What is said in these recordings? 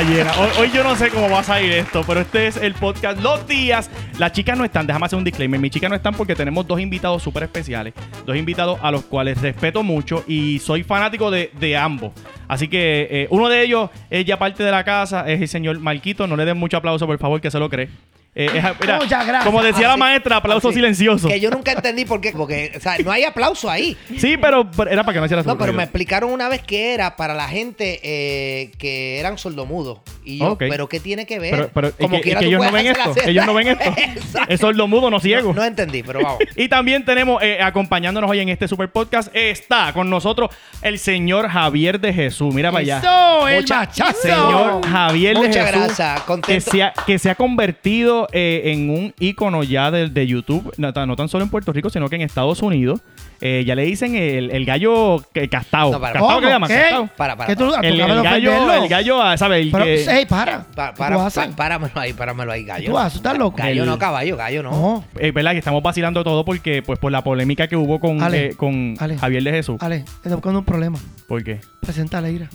llena. Hoy, yo no sé cómo va a salir esto, pero este es el podcast Los Días. Las chicas no están, déjame hacer un disclaimer. Mis chicas no están porque tenemos dos invitados súper especiales. Dos invitados a los cuales respeto mucho y soy fanático de, de ambos. Así que eh, uno de ellos es ya parte de la casa, es el señor Marquito. No le den mucho aplauso, por favor, que se lo cree. Eh, es- mira, Muchas gracias. Como decía la Así- maestra, aplauso así. silencioso. Que yo nunca entendí por qué. Porque, o sea, no hay aplauso ahí. Sí, pero, pero era para que no hiciera No, pero ruido. me explicaron una vez que era para la gente eh, que eran sordomudos. Y yo, Ok. ¿pero qué tiene que ver? Pero, pero que, quiera es que tú ellos no puedes ven hacer esto. la- Ellos no ven esto. Exacto. es sordomudo, no ciego. No, no entendí, pero vamos. Y también tenemos eh, acompañándonos hoy en este super podcast está con nosotros el señor Javier de Jesús. Mira para allá. Eso, el Mucha- machazo. Señor Javier de Muchas Jesús. gracias, Que contento. se, ha, que se ha convertido eh, en un ícono ya de, de YouTube, no, tan- no tan solo en Puerto Rico, sino que en Estados Unidos. Eh, ya le dicen el, el gallo que- castao. No, para- ¿Castao qué le llaman? ¿Qué? Castao. Para, para, ¿Qué tú, para. El, el gallo, ofenderlo? el gallo, ah, ¿sabes? El Pero, que- ey, para. Pa- ¿Qué para, tú haces? pa- páramelo ahí, páramelo ahí, gallo. ¿Tú haces? ¿Estás loco? Gallo El- no, caballo, gallo no. No. eh, ¿verdad? Que estamos vacilando todo porque, pues, por la polémica que hubo con, Ale, eh, con Ale. Javier de Jesús. Ale, estoy buscando un problema. ¿Por qué? Presenta a Leira.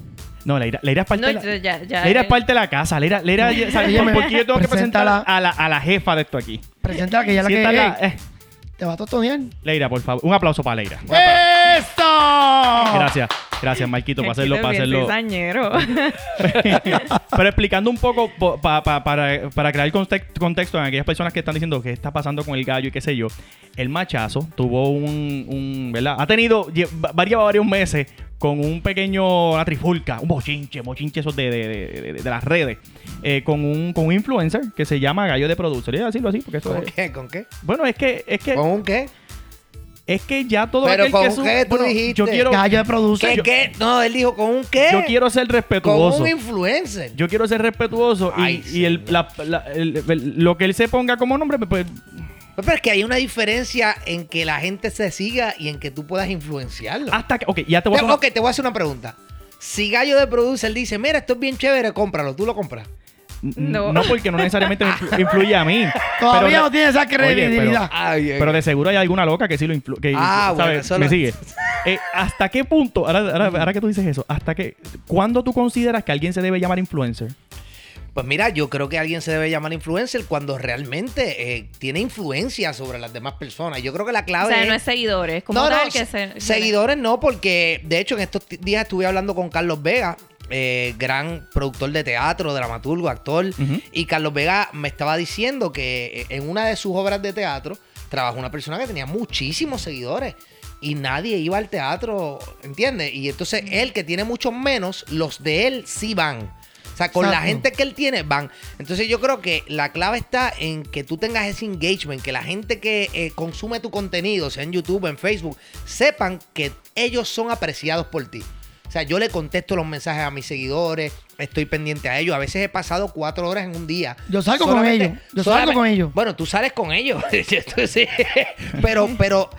No, Leira, Leira es parte No, de la... ya, ya. Leira es parte de la casa. Leira, Leira, ¿sabes? Óyeme, ¿Por qué yo tengo que presentar preséntala. a la, a la jefa de esto aquí? Presenta a que ella la que la- eh, te va a tostonear. Leira, por favor. Un aplauso para Leira. ¡Esto! Gracias. Gracias, Marquito, para hacerlo. Para hacerlo. Pero explicando un poco po- pa- pa- para, para crear context- contexto en aquellas personas que están diciendo qué está pasando con el gallo y qué sé yo. El machazo tuvo un, un ¿verdad? Ha tenido lle- va- varios, varios meses con un pequeño, una trifulca, un bochinche, bochinche esos de, de, de- de- de las redes, eh, con, un, con un influencer que se llama Gallo de Producer. Voy a decirlo así porque eso ¿Con es- qué? ¿Con qué? Bueno, es que, es que, ¿Con un qué? es que ya todo Pero aquel ¿con que sube- qué tú bueno, dijiste? Yo quiero, Gallo de producer. ¿Qué, qué? No, él dijo, ¿con un qué? yo quiero ser Con respetuoso. un influencer. Yo quiero ser respetuoso y, Ay, y el, señor. la- la- el- el- lo que él se ponga como nombre, pues Pero es que hay una diferencia en que la gente se siga y en que tú puedas influenciarlo. hasta que. Ok, ya te voy a Te- hacer una- ok, te voy a hacer una pregunta. Si Gallo de Producer dice, mira, esto es bien chévere, cómpralo, tú lo compras. No. No. porque no necesariamente me influ- influye a mí. Todavía Pero no tiene esa Oye, pero- credibilidad. Ay, Pero de seguro hay alguna loca que sí lo influye. Ah, bueno, eso ¿Me lo- sigue? Eh, ¿Hasta qué punto, ahora, ahora, ahora que tú dices eso, hasta qué, cuándo tú consideras que alguien se debe llamar influencer? Pues mira, yo creo que alguien se debe llamar influencer cuando realmente eh, tiene influencia sobre las demás personas. Yo creo que la O clave sea, es... no es seguidores, como No, no, que se- se... seguidores no, porque de hecho en estos días estuve hablando con Carlos Vega, eh, gran productor de teatro, dramaturgo, actor, y Carlos Vega me estaba diciendo que eh, en una de sus obras de teatro trabajó una persona que tenía muchísimos seguidores y nadie iba al teatro, ¿entiendes? Y entonces él que tiene muchos menos, los de él sí van. O sea, con la gente que él tiene van. Entonces yo creo que la clave está en que tú tengas ese engagement, que la gente que eh, consume tu contenido, sea en YouTube, en Facebook, sepan que ellos son apreciados por ti. O sea, yo le contesto los mensajes a mis seguidores, estoy pendiente a ellos. A veces he pasado cuatro horas en un día. Yo salgo con ellos, yo salgo con ellos. Bueno, tú sales con ellos. Pero, pero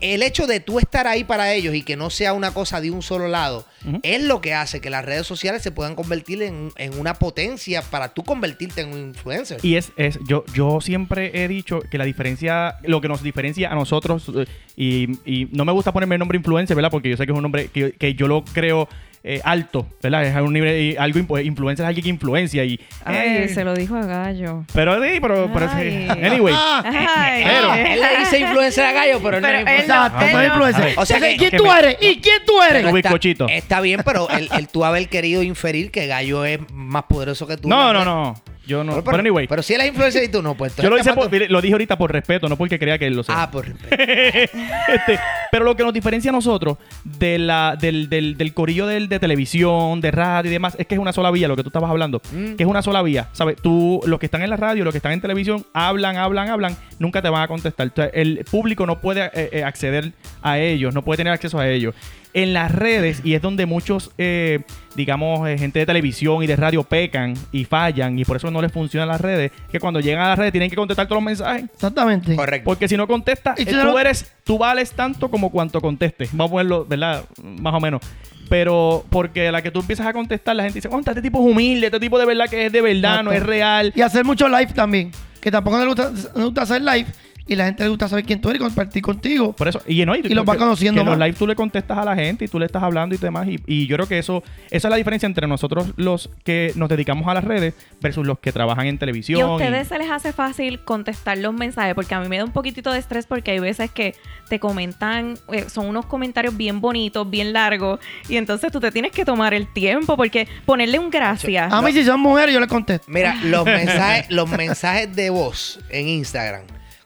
el hecho de tú estar ahí para ellos y que no sea una cosa de un solo lado, es lo que hace que las redes sociales se puedan convertir en, en una potencia para tú convertirte en un influencer. Y es, es yo, yo siempre he dicho que la diferencia, lo que nos diferencia a nosotros, eh, y, y no me gusta ponerme el nombre influencer, ¿verdad? Porque yo sé que es un nombre que, que yo lo creo eh, alto, ¿verdad? Es un nivel, algo, influencer es alguien que influencia y... Ay, eh, se lo dijo a Gallo. Pero sí, pero, pero sí. Ay. Anyway. Ay. Pero- él le dice influencer a Gallo, pero él no es él influencer. no- Exacto, no es no- influencer. O sea que- ¿Quién que tú me- eres? ¿Y quién tú eres? Está, bizcochito. está bien, pero el, el tú haber querido inferir que Gallo es más poderoso que tú. No, no, no. Yo no. Pero, Pero, anyway. pero si él es influencer y tú no, pues yo lo, hice por- lo dije ahorita por respeto, no porque crea que él lo sea. Ah, por respeto. Este, pero lo que nos diferencia a nosotros de la, del, del, del corillo del, de televisión, de radio y demás, es que es una sola vía, lo que tú estabas hablando. Mm. Que es una sola vía. ¿Sabes? Tú, los que están en la radio, los que están en televisión, hablan, hablan, hablan, nunca te van a contestar. O sea, el público no puede eh, eh, acceder a ellos, no puede tener acceso a ellos. En las redes, y es donde muchos, eh, digamos, eh, gente de televisión y de radio pecan y fallan, y por eso no les funcionan las redes, que cuando llegan a las redes tienen que contestar todos los mensajes. Exactamente. Correcto. Porque si no contestas, eh, tú eres, tú vales tanto como cuanto contestes. Vamos a ponerlo, ¿verdad? Más o menos. Pero porque a la que tú empiezas a contestar, la gente dice, conta, este tipo es humilde, este tipo de verdad que es de verdad, no es real. Y hacer mucho live también. Que tampoco nos gusta, nos gusta hacer live. Y la gente le gusta saber quién tú eres y compartir contigo. Por eso, y, no, Y los va que- conociendo que en los live tú le contestas a la gente y tú le estás hablando y demás. Y, y yo creo que eso, esa es la diferencia entre nosotros los que nos dedicamos a las redes versus los que trabajan en televisión. Y a ustedes se les hace fácil contestar los mensajes, porque a mí me da un poquitito de estrés porque hay veces que te comentan, eh, son unos comentarios bien bonitos, bien largos, y entonces tú te tienes que tomar el tiempo porque ponerle un gracias. A mí, si son mujeres, yo les contesto. Mira, los mensajes, los mensajes de voz en Instagram,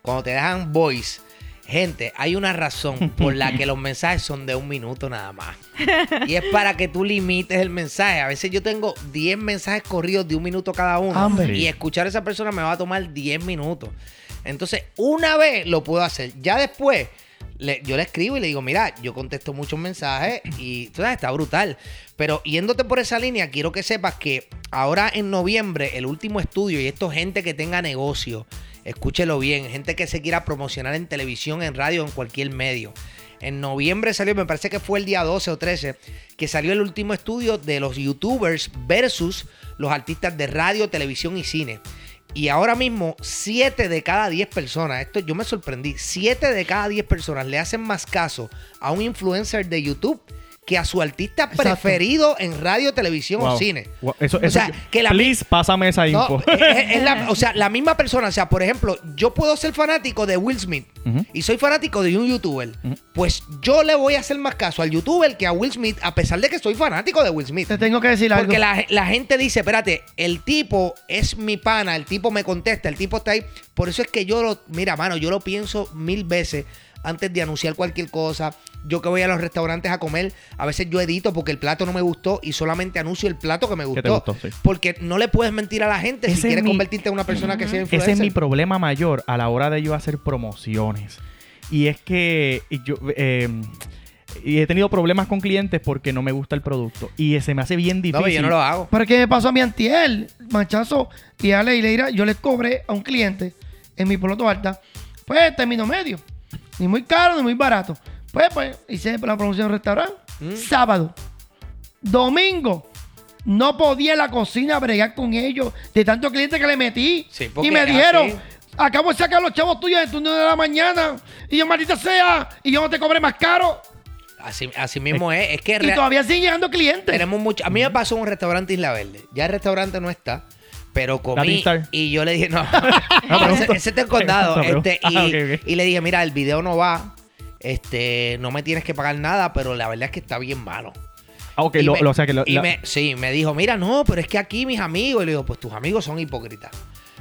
cuando te dejan voice, gente, hay una razón por la que los mensajes son de un minuto nada más. Y es para que tú limites el mensaje. A veces yo tengo 10 mensajes corridos de un minuto cada uno. Hombre. Y escuchar a esa persona me va a tomar 10 minutos. Entonces, una vez lo puedo hacer. Ya después, le- yo le escribo y le digo, mira, yo contesto muchos mensajes y tú sabes, está brutal. Pero yéndote por esa línea, quiero que sepas que ahora en noviembre, el último estudio, y esto gente que tenga negocio, escúchelo bien, gente que se quiera promocionar en televisión, en radio, en cualquier medio. En noviembre salió, me parece que fue el día 12 o 13, que salió el último estudio de los youtubers versus los artistas de radio, televisión y cine. Y ahora mismo, 7 de cada 10 personas, esto yo me sorprendí, 7 de cada 10 personas le hacen más caso a un influencer de YouTube que a su artista Exacto. preferido en radio, televisión o cine. Wow. Eso, O sea, que la- please, pásame esa info. No, es- es la- o sea, la misma persona. O sea, por ejemplo, yo puedo ser fanático de Will Smith y soy fanático de un youtuber. Pues yo le voy a hacer más caso al youtuber que a Will Smith, a pesar de que soy fanático de Will Smith. Te tengo que decir algo. Porque la, la gente dice, espérate, el tipo es mi pana, el tipo me contesta, el tipo está ahí. Por eso es que yo lo, mira, mano, yo lo pienso mil veces antes de anunciar cualquier cosa. Yo que voy a los restaurantes a comer, a veces yo edito porque el plato no me gustó y solamente anuncio el plato que me gustó. Que te gustó, sí. Porque no le puedes mentir a la gente Ese si es quieres mi- convertirte en una persona que sea influencer. Ese es mi problema mayor a la hora de yo hacer promociones. Y es que yo eh, y he tenido problemas con clientes porque no me gusta el producto. Y se me hace bien No, difícil. pero yo no lo hago. Pero ¿qué me pasó a mi antiel? Machazo y Ale y Leira, yo les cobré a un cliente en mi poloto alta, pues término medio. Ni muy caro ni muy barato. Pues, pues, hice la promoción un restaurante. Mm. Sábado. Domingo. No podía en la cocina bregar con ellos de tantos clientes que le metí. Sí, y me dijeron, así. acabo de sacar los chavos tuyos de turno de la mañana. Y yo, maldita sea, y yo no te cobré más caro. Así, así mismo es. Es que Y todavía siguen llegando clientes. tenemos mucho. A mí me pasó en un restaurante Isla Verde. Ya el restaurante no está. Pero comí y yo le dije, no, No, ese, ese está en condado. Este, y, Ah, y le dije, mira, el video no va. Este, no me tienes que pagar nada, pero la verdad es que está bien malo. Ah, ok, Y lo, me- lo- o sea que lo- y la- me, sí, me dijo, mira, no, pero es que aquí mis amigos. Y le digo, pues tus amigos son hipócritas.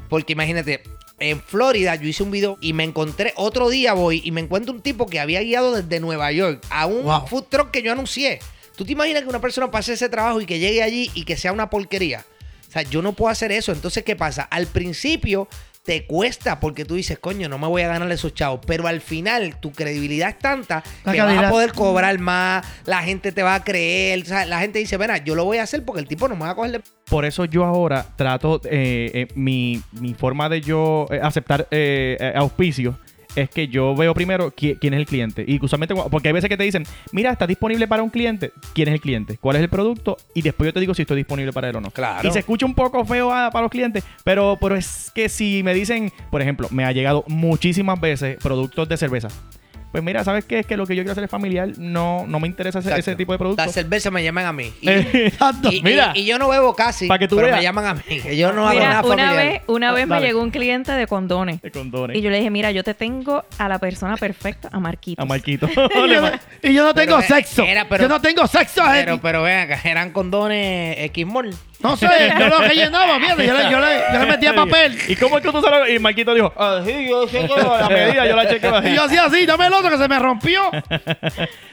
Porque imagínate, en Florida yo hice un video y me encontré, otro día voy y me encuentro un tipo que había guiado desde Nueva York a un Wow. food truck que yo anuncié. ¿Tú te imaginas que una persona pase ese trabajo y que llegue allí y que sea una porquería? O sea, yo no puedo hacer eso. Entonces, ¿qué pasa? Al principio te cuesta porque tú dices, coño, no me voy a ganar esos chavos. Pero al final tu credibilidad es tanta La que vas a poder cobrar más, la gente te va a creer. O sea, la gente dice, mira, yo lo voy a hacer porque el tipo no me va a coger de por eso yo ahora trato, eh, eh, mi, mi forma de yo eh, aceptar eh, auspicios es que yo veo primero qui- quién es el cliente. Y usualmente, porque hay veces que te dicen, mira, está disponible para un cliente. ¿Quién es el cliente? ¿Cuál es el producto? Y después yo te digo si estoy disponible para él o no. Claro. Y se escucha un poco feo para los clientes, pero, pero es que si me dicen, por ejemplo, me ha llegado muchísimas veces productos de cerveza. Pues mira, ¿sabes qué? Es que lo que yo quiero hacer es familiar. No, no me interesa ese, tipo de productos. Las cervezas me llaman a mí. Y, Exacto. y- Mira. y yo no bebo casi, Pa' que tú pero veas. me llaman a mí. que Yo no hago Mira, nada una familiar. vez, una vez me llegó un cliente de condones. De condones. Y yo le dije, mira, yo te tengo a la persona perfecta, a Marquitos. A Marquito. y, yo, no tengo Pero, sexo. era, pero- yo no tengo sexo, Pero, pero vean, eran condones X-Mall. No sé, yo lo rellenaba, fíjate, yo le, yo le, yo le metía papel. ¿Y cómo es que tú sabes? Y Marquito dijo, ah, sí, yo chequeo la medida, yo la chequeo así. Y yo hacía así, dame el otro que se me rompió.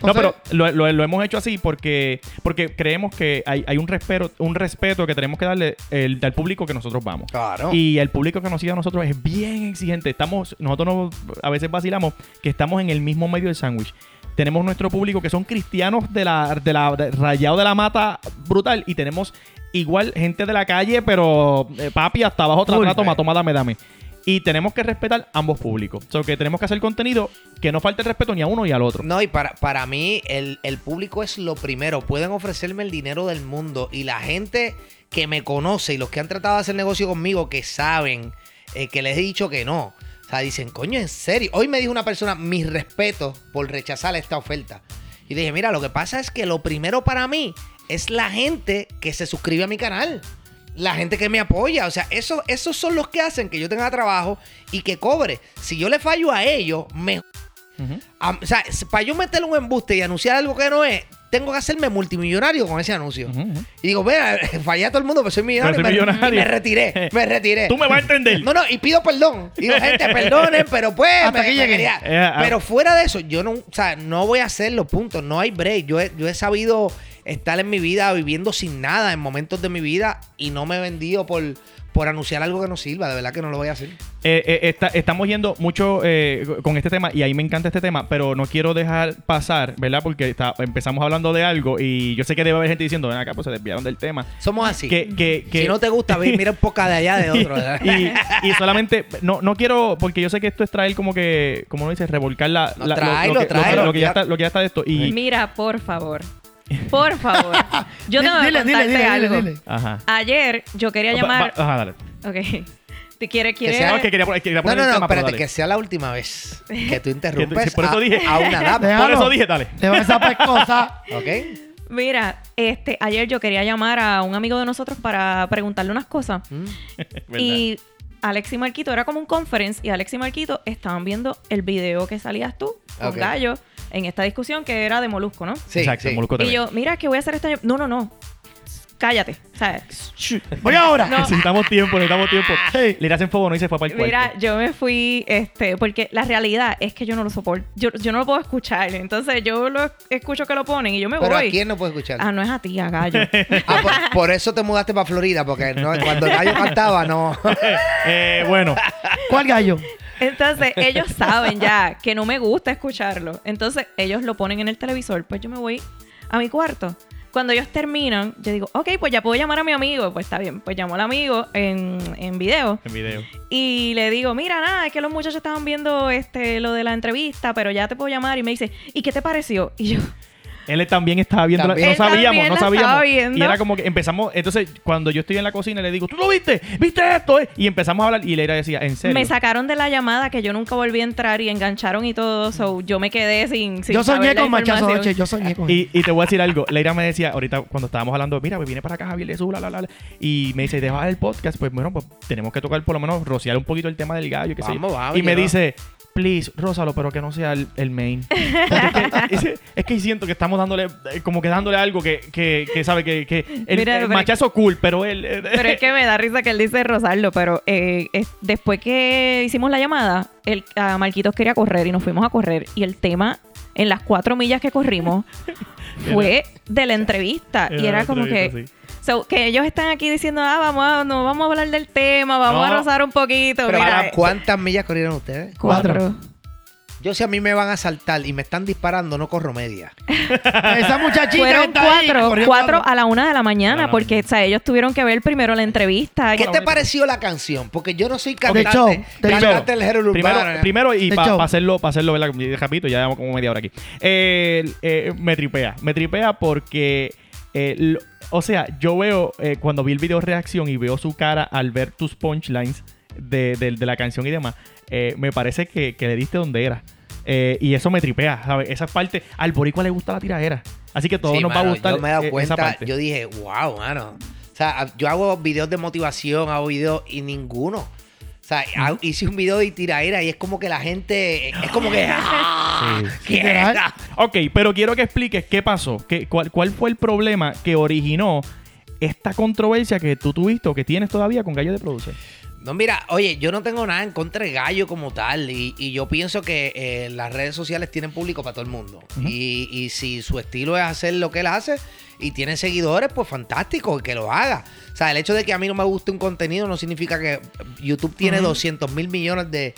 No, pero lo, lo- lo hemos hecho así porque, porque creemos que hay, hay un respeto, un respeto que tenemos que darle el, al público que nosotros vamos. Claro. Y el público que nos sigue a nosotros es bien exigente. Estamos, nosotros nos- a veces vacilamos que estamos en el mismo medio del sándwich. Tenemos nuestro público que son cristianos de la, de la de- rayado de la mata brutal y tenemos igual gente de la calle, pero eh, papi hasta abajo Full. trato, toma, toma, dame, dame. Y tenemos que respetar ambos públicos. O sea, que tenemos que hacer contenido que no falte el respeto ni a uno ni al otro. No, y para, para mí el, el público es lo primero. Pueden ofrecerme el dinero del mundo y la gente que me conoce y los que han tratado de hacer negocio conmigo que saben eh, que les he dicho que no. O sea, dicen, coño, en serio. Hoy me dijo una persona, mis respetos por rechazar esta oferta. Y dije, mira, lo que pasa es que lo primero para mí es la gente que se suscribe a mi canal. La gente que me apoya. O sea, eso, esos son los que hacen que yo tenga trabajo y que cobre. Si yo le fallo a ellos, me o sea, para yo meterle un embuste y anunciar algo que no es, tengo que hacerme multimillonario con ese anuncio. Y digo, mira, fallé a todo el mundo, pero soy millonario. Pero soy me- millonario. Me retiré, me retiré. Tú me vas a entender. No, no, y pido perdón. Digo, gente, perdonen, pero pues. Hasta me- que me llegue. quería- Eh, ah. Pero fuera de eso, yo no, o sea, no voy a hacerlo, punto. No hay break. Yo he, yo he sabido estar en mi vida viviendo sin nada en momentos de mi vida y no me he vendido por, por anunciar algo que no sirva. De verdad que no lo voy a hacer. Eh, eh, está- estamos yendo mucho eh, con este tema y ahí me encanta este tema, pero no quiero dejar pasar, ¿verdad? Porque está- empezamos hablando de algo y yo sé que debe haber gente diciendo, ven acá, pues se desviaron del tema. Somos así. Que, que, que- Si no te gusta, mira un poco de allá de otro. ¿verdad? y, y solamente, no, no quiero, porque yo sé que esto es traer como que, como uno dice, revolcar la, No, la- lo- tráelo, lo, que, lo que- lo Ya- está, lo que ya está de esto. Y, Mira, por favor. Por favor. Yo tengo que Dile, dile, contarte dile, dile, algo. dile. ajá. Ayer yo quería llamar. va- ajá, dale. Ok. ¿Te quiere, quiere? sea- No, es que quería, quería No, poner no, el no, tema, pero espérate, dale. que sea la última vez que tú Que interrumpes tú- por eso a, dije. a una dama. Déjalo. Por eso dije, dale. Le va esa pescosa. ¿Ok? Mira, este, ayer yo quería llamar a un amigo de nosotros para preguntarle unas cosas. Mm. Y Alex y Marquito era como un conference y Alex y Marquito estaban viendo el video que salías tú con Ok. Gallo en esta discusión que era de Molusco, ¿no? Sí, Exacto, sí. Molusco TV. Y yo, mira, que voy a hacer esta... No, no, no. Cállate. O sea, Voy ahora. No. Necesitamos tiempo, necesitamos tiempo. Sí. Le hacen fuego, no y se fue para el cuarto. Mira, yo me fui, este, porque la realidad es que yo no lo soporto, yo, yo no lo puedo escuchar, entonces yo lo escucho que lo ponen y yo me Pero voy. ¿a quién no puede escuchar? Ah, no es a ti, a Gallo. Ah, por, por eso te mudaste para Florida, porque no- cuando el gallo cantaba, no. Eh, bueno, ¿Cuál gallo? Entonces, ellos saben ya que no me gusta escucharlo. Entonces, ellos lo ponen en el televisor. Pues yo me voy a mi cuarto. Cuando ellos terminan, yo digo, ok, pues ya puedo llamar a mi amigo. Pues está bien. Pues llamo al amigo en, en video. en video. Y le digo, mira, nada, es que los muchachos estaban viendo este lo de la entrevista, pero ya te puedo llamar. Y me dice, ¿y qué te pareció? Y yo, Él también estaba viendo, la- no sabíamos, no sabíamos. Y era como que empezamos, entonces cuando yo estoy en la cocina le digo, ¿tú lo viste? ¿Viste esto? eh?" Y empezamos a hablar y Leira decía, ¿en serio? me sacaron de la llamada que yo nunca volví a entrar y engancharon y todo. So, yo me quedé sin. sin Yo soñé saber la con machazo noche. Yo soñé con Y, y te voy a decir algo. Leira me decía, ahorita cuando estábamos hablando, mira, pues viene para acá Javier Jesús, la, la, la, la", Y me dice, deja el podcast. Pues bueno, pues tenemos que tocar por lo menos, rociar un poquito el tema del gallo. qué sé yo. Vamos, vamos, y me dice, please, rózalo, pero que no sea el, el main. Es, que, es- es que siento que estamos dándole, eh, como que dándole algo que, que, que sabe que, que el, Mira, el machazo cool, pero él... eh, Pero es que me da risa que él dice Rosaldo, pero eh, es- después que hicimos la llamada, el, a Marquitos quería correr y nos fuimos a correr. Y el tema, en las cuatro millas que corrimos, fue de la entrevista. y Era como que... so, que ellos están aquí diciendo, ah, vamos a, no, vamos a hablar del tema, vamos No. a rozar un poquito. Pero Mira, ¿para ¿cuántas millas corrieron ustedes? cuatro. Yo si a mí me van a saltar y me están disparando, no corro media. Esa muchachita que Fueron está cuatro, cuatro a la una de la mañana, A la porque o sea, ellos tuvieron que ver primero la entrevista. ¿Qué que- te pareció la canción? Porque yo no soy cantante, de cantante Primero, urbano. primero y para hacerlo, para hacerlo, ¿verdad? Ya llevamos como media hora aquí. Eh, eh, me tripea. Me tripea porque, eh, lo- o sea, yo veo, eh, cuando vi el video reacción y veo su cara al ver tus punchlines de, de- de la canción y demás, eh, me parece que, que le diste donde era. Eh, y eso me tripea, ¿sabes? Esa parte, al boricua le gusta la tiradera. Así que todo Sí, nos va a gustar. Yo me he dado esa cuenta, parte. yo dije, wow, mano. O sea, yo hago videos de motivación, hago videos y ninguno. Sea, hago- hice un video de tiraera y es como que la gente, es como que, ¡ah! Sí. Ok, pero quiero que expliques qué pasó, qué, cuál, cuál fue el problema que originó esta controversia que tú tuviste o que tienes todavía con Gallo de Producer. No, mira, oye, yo no tengo nada en contra de Gallo como tal y, y yo pienso que eh, las redes sociales tienen público para todo el mundo. Y, y si su estilo es hacer lo que él hace y tiene seguidores, pues fantástico, que lo haga. O sea, el hecho de que a mí no me guste un contenido no significa que YouTube tiene Ujú. 200 mil millones de,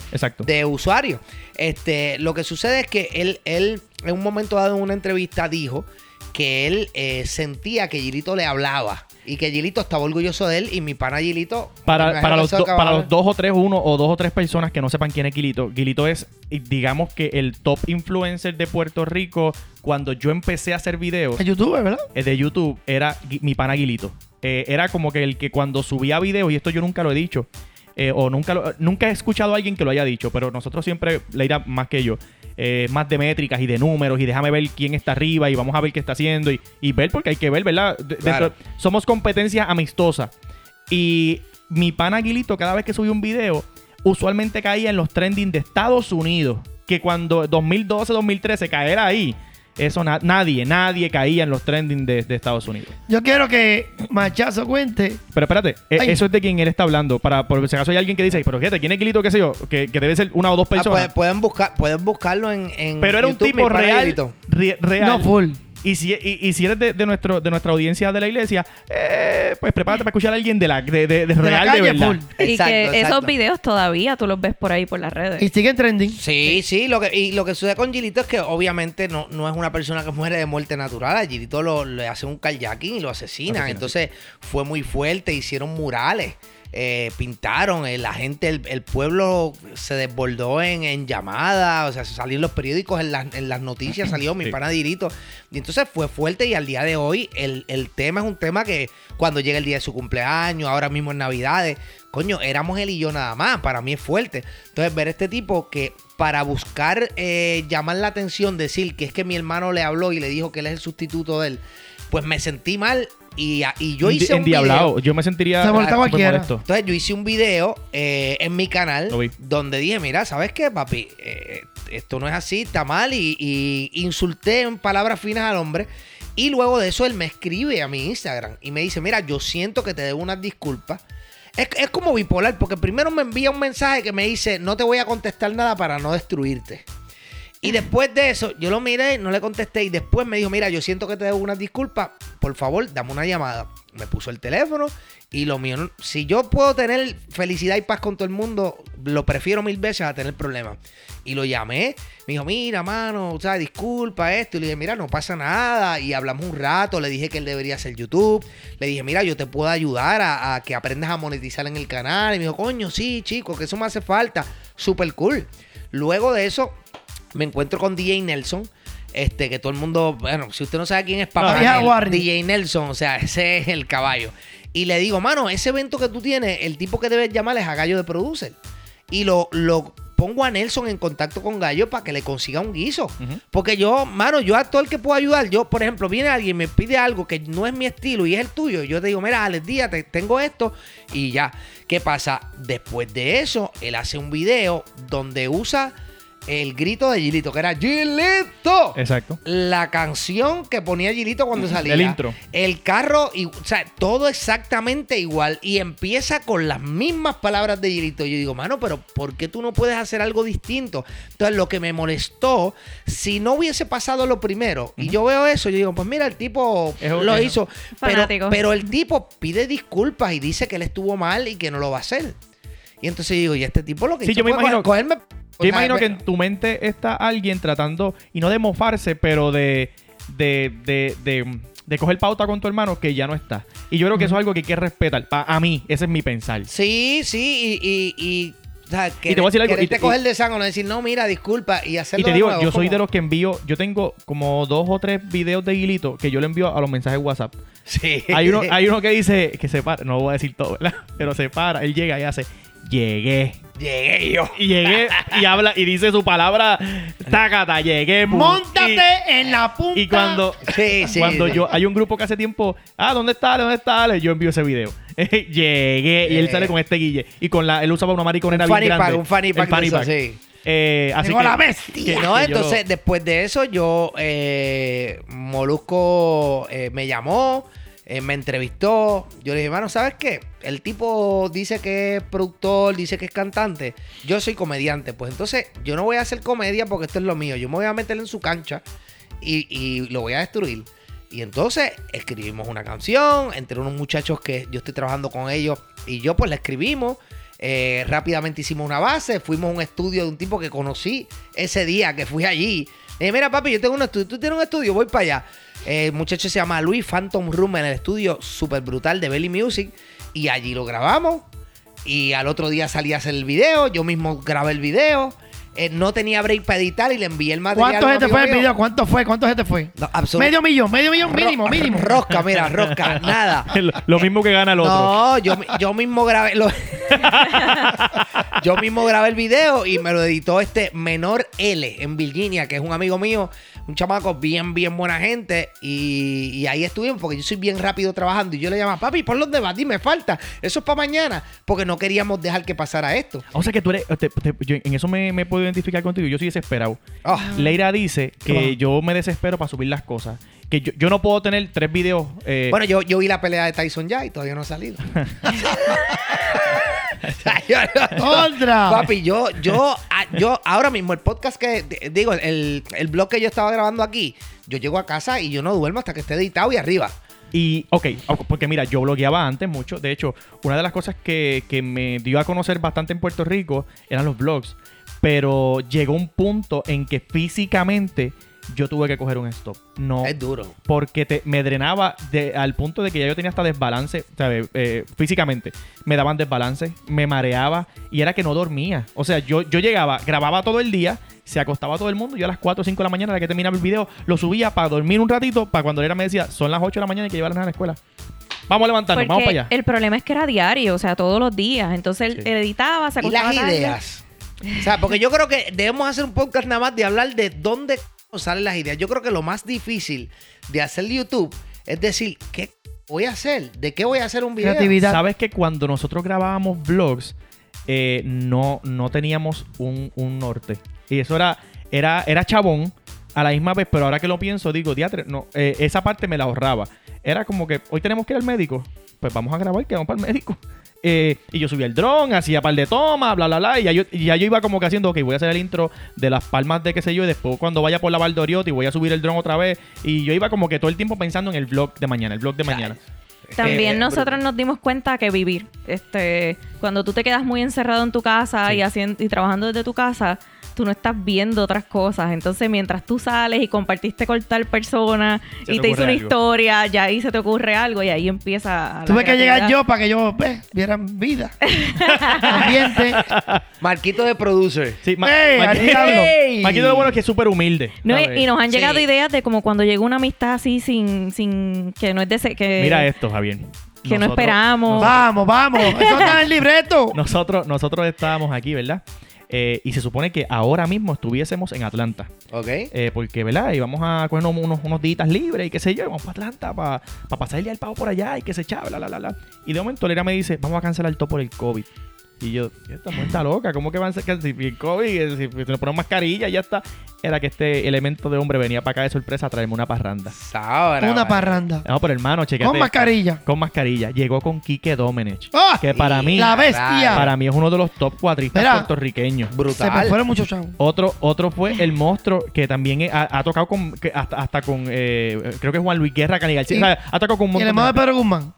usuarios. Este, lo que sucede es que él, él en un momento dado en una entrevista dijo que él eh, sentía que Gilito le hablaba y que Gilito estaba orgulloso de él y mi pana Gilito... Para, para, los do- para los dos o tres, uno o dos o tres personas que no sepan quién es Guilito, Guilito es, digamos que el top influencer de Puerto Rico. Cuando yo empecé a hacer videos En YouTube, ¿verdad? de YouTube, era mi pana Guilito. Eh, era como que el que cuando subía videos, y esto yo nunca lo he dicho, eh, o nunca, lo- nunca he escuchado a alguien que lo haya dicho, pero nosotros siempre, Leira más que yo, eh, más de métricas y de números y déjame ver quién está arriba y vamos a ver qué está haciendo y, y ver porque hay que ver, ¿verdad? De- Claro. dentro- somos competencia amistosa. Y mi pana Aguilito, cada vez que subía un video, usualmente caía en los trending de Estados Unidos. Que cuando 2012, 2013 caera ahí, eso na- nadie, nadie caía en los trending de, de Estados Unidos. Yo quiero que Machazo cuente. Pero espérate, e- Ay. eso es de quien él está hablando. Para, por si acaso hay alguien que dice, pero fíjate, ¿quién es Aguilito? ¿Qué sé yo? Que, que debe ser una o dos Ah, personas. pueden, pueden buscar, pueden buscarlo en, en pero era un tipo real, re- real. No full. Y si, y, y si eres de, de nuestro, de nuestra audiencia de la iglesia, eh, pues prepárate para escuchar a alguien de la de, de- real de calle, verdad. full. Y Exacto, que exacto. esos videos todavía tú los ves por ahí por las redes. Y sigue trending. Sí, sí, lo que, y lo que sucede con Gilito es que obviamente no, no es una persona que muere de muerte natural. A Gilito lo, le hacen un kayaking y lo asesinan. Asesinan, Entonces fue muy fuerte, hicieron murales, eh, pintaron, eh, la gente, el, el pueblo se desbordó en, en llamadas, o sea, salió en los periódicos, en, las- en las noticias salió mi Sí. pana Gilito. Y entonces fue fuerte y al día de hoy el, el tema es un tema que cuando llega el día de su cumpleaños, ahora mismo en Navidades, coño, éramos él y yo nada más, para mí es fuerte. Entonces ver este tipo que para buscar eh, llamar la atención, decir que es que mi hermano le habló y le dijo que él es el sustituto de él, pues me sentí mal y, y yo hice un video. Yo me sentiría Se molesto. Entonces yo hice un video eh, en mi canal donde dije, mira, ¿sabes qué, papi? Eh, esto no es así, está mal. Y, y insulté en palabras finas al hombre. Y luego de eso él me escribe a mi Instagram y me dice, mira, yo siento que te debo unas disculpas. Es, es como bipolar, porque primero me envía un mensaje que me dice, no te voy a contestar nada para no destruirte. Y después de eso, yo lo miré, no le contesté y después me dijo, mira, yo siento que te debo unas disculpas, por favor, dame una llamada. Me puso el teléfono y lo mío, si yo puedo tener felicidad y paz con todo el mundo, lo prefiero mil veces a tener problemas. Y lo llamé, me dijo, mira, mano, o sea, disculpa esto. Y le dije, mira, no pasa nada. Y hablamos un rato, le dije que él debería hacer YouTube. Le dije, mira, yo te puedo ayudar a, a que aprendas a monetizar en el canal. Y me dijo, coño, sí, chico, que eso me hace falta. Súper cool. Luego de eso, me encuentro con DJ Nelson. Este, que todo el mundo, bueno, si usted no sabe quién es Papá No. DJ Nelson, o sea, ese es el caballo. Y le digo, mano, ese evento que tú tienes, el tipo que debes llamar es a Gallo de Producer. Y lo, lo pongo a Nelson en contacto con Gallo para que le consiga un guiso. Porque yo, mano, yo a todo el que puedo ayudar, yo, por ejemplo, viene alguien y me pide algo que no es mi estilo y es el tuyo. Yo te digo, mira, Alex Díaz, te- tengo esto y ya. ¿Qué pasa? Después de eso, él hace un video donde usa el grito de Gilito, que era Gilito. Exacto. La canción que ponía Gilito cuando salía. El intro. El carro, y, o sea, todo exactamente igual. Y empieza con las mismas palabras de Gilito. Yo digo, mano, pero ¿por qué tú no puedes hacer algo distinto? Entonces, lo que me molestó, si no hubiese pasado lo primero, y yo veo eso, yo digo, pues mira, el tipo Es lo hizo. Pero, Fanático. pero el tipo pide disculpas y dice que él estuvo mal y que no lo va a hacer. Y entonces digo, y este tipo lo que Sí, hizo yo me fue imagino- co- cogerme- Yo imagino que en tu mente está alguien tratando, y no de mofarse, pero de, de, de, de, de coger pauta con tu hermano que ya no está. Y yo creo que eso es algo que hay que respetar. Pa- a mí, ese es mi pensar. Sí, sí, y, y, y, o sea, te voy a decir algo, y quererte te- coger de sangre, no decir, no, mira, disculpa, y hacerlo Y te de digo, nuevo, yo soy como- de los que envío, yo tengo como dos o tres videos de Guilito que yo le envío a los mensajes WhatsApp. Sí. Hay uno, hay uno que dice que se para, no voy a decir todo, ¿verdad? Pero se para, él llega y hace, llegué. Llegué yo. Y llegué y habla y dice su palabra, tácata, llegué. pum, Móntate y- en la punta. Y cuando, Sí, sí. cuando sí. yo, hay un grupo que hace tiempo, ah, ¿dónde está Ale? ¿Dónde está Ale? Yo envío ese video. Llegué y él sale con este guille. Y con la, él usaba una mariconera Un bien fanny grande. pack, un fanny El pack de esos, pack. sí. Eh, así que, la bestia. que- No, que yo entonces después de eso yo, eh, Molusco eh, me llamó, eh, me entrevistó. Yo le dije, hermano, ¿sabes qué? El tipo dice que es productor, dice que es cantante. Yo soy comediante. Pues entonces yo no voy a hacer comedia porque esto es lo mío. Yo me voy a meter en su cancha y, y lo voy a destruir. Y entonces escribimos una canción entre unos muchachos que yo estoy trabajando con ellos y yo pues la escribimos. Eh, rápidamente hicimos una base, fuimos a un estudio de un tipo que conocí ese día que fui allí. Dije, mira papi, yo tengo un estudio, tú tienes un estudio, voy para allá. Eh, el muchacho se llama Luis Phantom Room en el estudio súper brutal de Belly Music y allí lo grabamos. Y al otro día salí a hacer el video, yo mismo grabé el video. eh, no tenía break para editar y le envié el material. ¿Cuánto gente fue el video? ¿Cuánto fue? ¿Cuánto gente fue? No, Medio millón, medio millón Ro- mínimo, mínimo. Rosca, mira, rosca, nada. Lo, lo mismo que gana el otro. No, yo, yo mismo grabé lo- yo mismo grabé el video y me lo editó este menor L en Virginia, que es un amigo mío, un chamaco bien, bien buena gente. Y, y ahí estuvimos porque yo soy bien rápido trabajando. Y yo le llamaba, papi, por los debates, me falta. Eso es para mañana. Porque no queríamos dejar que pasara esto. O sea que tú eres. te- te- yo en eso me, me puedo identificar contigo. Yo soy desesperado. Ah, Leira dice ¿Qué que pasa? yo me desespero para subir las cosas. Que yo, yo no puedo tener tres videos. eh, Bueno, yo, yo vi la pelea de Tyson ya y todavía no ha salido. ¡Otra! Papi, yo, yo, yo, ahora mismo, el podcast que, digo, el, el blog que yo estaba grabando aquí, yo llego a casa y yo no duermo hasta que esté editado y arriba. Y, ok, ok, porque mira, yo blogueaba antes mucho. De hecho, una de las cosas que, que me dio a conocer bastante en Puerto Rico eran los blogs. Pero llegó un punto en que físicamente yo tuve que coger un stop. No. Es duro. Porque te, me drenaba de- al punto de que ya yo tenía hasta desbalance, ¿sabes? Eh, físicamente. Me daban desbalance, me mareaba y era que no dormía. O sea, yo, yo llegaba, grababa todo el día, se acostaba todo el mundo. Yo a las 4 o 5 de la mañana, a la que terminaba el video, lo subía para dormir un ratito, para cuando era me decía, son las 8 de la mañana y que llevarlas a la escuela. Vamos a levantarnos, Porque vamos para allá. el problema es que era diario, o sea, todos los días. Entonces él Sí. editaba, se Y acostaba las tarde. ideas. O sea, porque yo creo que debemos hacer un podcast nada más de hablar de dónde salen las ideas. Yo creo que lo más difícil de hacer YouTube es decir, ¿qué voy a hacer? ¿De qué voy a hacer un video? Creatividad. Sabes que cuando nosotros grabábamos vlogs, eh, no, no teníamos un, un norte. Y eso era, era, era chabón a la misma vez, pero ahora que lo pienso, digo, diatre, no, eh, esa parte me la ahorraba. Era como que hoy tenemos que ir al médico, pues vamos a grabar, que vamos para el médico. Eh, y yo subía el dron, hacía par de tomas, bla, bla, bla. Y ya yo, y ya yo iba como que haciendo, ok, voy a hacer el intro de las palmas de qué sé yo. Y después cuando vaya por la Valdoriotti voy a subir el dron otra vez. Y yo iba como que todo el tiempo pensando en el vlog de mañana, el vlog de mañana. También Eh, nosotros nos dimos cuenta que vivir, este, cuando tú te quedas muy encerrado en tu casa Sí. y haciendo y trabajando desde tu casa, tú no estás viendo otras cosas. Entonces, mientras tú sales y compartiste con tal persona Se y te te hizo una algo. historia, ya ahí se te ocurre algo y ahí empieza. Tuve que llegar yo para que yo ve, vieran vida, ambiente. Marquito de producer. Sí, Ma- ¡Ey, Ma- al diablo! ¡Ey! Maquito lo bueno es que es súper humilde. No, y- nos han Sí. llegado ideas de como cuando llega una amistad así sin, sin que no es de ese- que, Mira esto, Javier. que no esperamos. Vamos, vamos. Eso está en el libreto. Nosotros, nosotros estábamos aquí, ¿verdad? Eh, y se supone que ahora mismo estuviésemos en Atlanta. ¿Ok? Eh, porque, ¿verdad? Íbamos a coger unos, unos, días libres y qué sé yo. Vamos para Atlanta para pasar el día del pavo por allá y que se echaba, bla, bla, bla, bla. Y de momento Lera me dice, vamos a cancelar todo por el COVID. Y yo, esta mujer está loca, ¿cómo que van a cancelar si el COVID? Si, si nos ponemos mascarilla, ya está. Era que este elemento de hombre venía para acá de sorpresa a traerme una parranda. Sabra, Una vale. parranda. No, pero hermano, chequete. Con mascarilla. Con mascarilla. Llegó con Quique Domenech. ¡Ah! Que para mí, La bestia. para mí es uno de los top cuatristas Mira. puertorriqueños. Se me Brutal. fueron muchos chavos. Otro, otro fue el monstruo que también ha, ha tocado con que hasta, hasta con eh, creo que Juan Luis Guerra, Cani García. Y- o sea, ha tocado con un Y el montón hermano de Pedro Guzmán.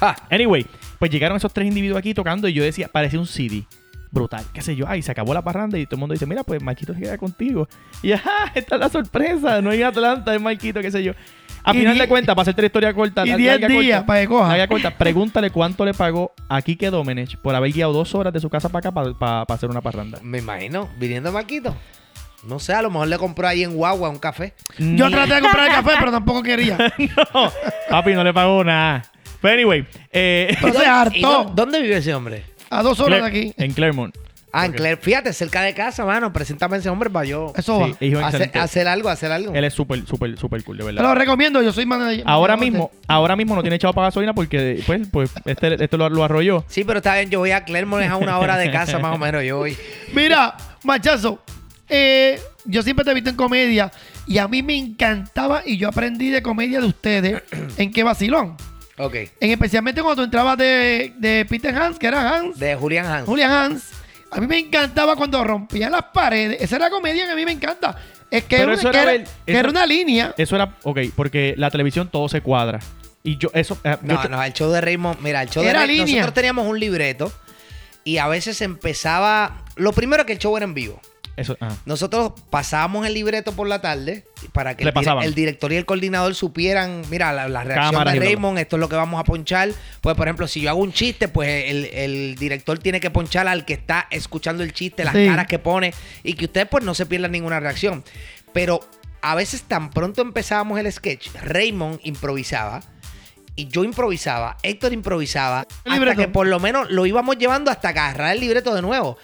Ja. Anyway, pues llegaron esos tres individuos aquí tocando y yo decía, parecía un CD. Brutal, qué sé yo. Ay, se acabó la parranda y todo el mundo dice, mira, pues Marquito se queda contigo. Y ajá, esta es la sorpresa. No hay Atlanta, es Marquito, qué sé yo. A final de cuentas, para hacerte la historia corta, Y la- 10 larga días corta, para que coja. corta, pregúntale cuánto le pagó a Quique Domenech por haber guiado dos horas de su casa para acá para hacer una parranda. Me imagino, viniendo Marquito. No sé, a lo mejor le compró ahí en Guagua un café. Yo traté de comprar el café, pero tampoco quería. no, papi, no le pagó nada. Pero anyway, eh, Pero se ¿Y hartó. dó- ¿Dónde vive ese hombre? A dos horas de aquí. En Claremont. Ah, en. Claire. Fíjate, cerca de casa, mano. Preséntame a ese hombre para yo Eso va. Sí, hijo hacer, excelente. hacer algo, hacer algo. Él es súper, súper, súper cool, de Te verdad. lo recomiendo, yo soy manager. Ahora mismo, ahora mismo no tiene echado para gasolina porque pues, pues este, este lo, lo arrolló. Sí, pero está bien, yo voy a Clermont es a una hora de casa más o menos, yo voy. Mira, machazo, eh, yo siempre te he visto en comedia y a mí me encantaba y yo aprendí de comedia de ustedes en qué vacilón. Ok. En especialmente cuando tú entrabas de, de Peter Hans, que era Hans, De Julián Hans. Julian Hans. A mí me encantaba cuando rompían las paredes. Esa era la comedia que a mí me encanta. Es que, era, una- que era era- ver- que eso- era una línea. Eso era, ok, porque la televisión todo se cuadra. Y yo, eso. eh, yo- No, no, el show de Raymond, mira, el show Era de Raymond, línea. nosotros teníamos un libreto y a veces empezaba, lo primero que el show era en vivo. Eso, ah. Nosotros pasábamos el libreto por la tarde para que el, director y el coordinador supieran, mira, la, la reacción Cámaras de. Raymond, esto es lo que vamos a ponchar. Pues, por ejemplo, si yo hago un chiste, pues el, el director tiene que ponchar al que está escuchando el chiste, las Sí. caras que pone y que ustedes pues no se pierdan ninguna reacción. Pero a veces tan pronto empezábamos el sketch, Raymond improvisaba. Y yo improvisaba, Héctor improvisaba, hasta que por lo menos lo íbamos llevando hasta agarrar el libreto de nuevo.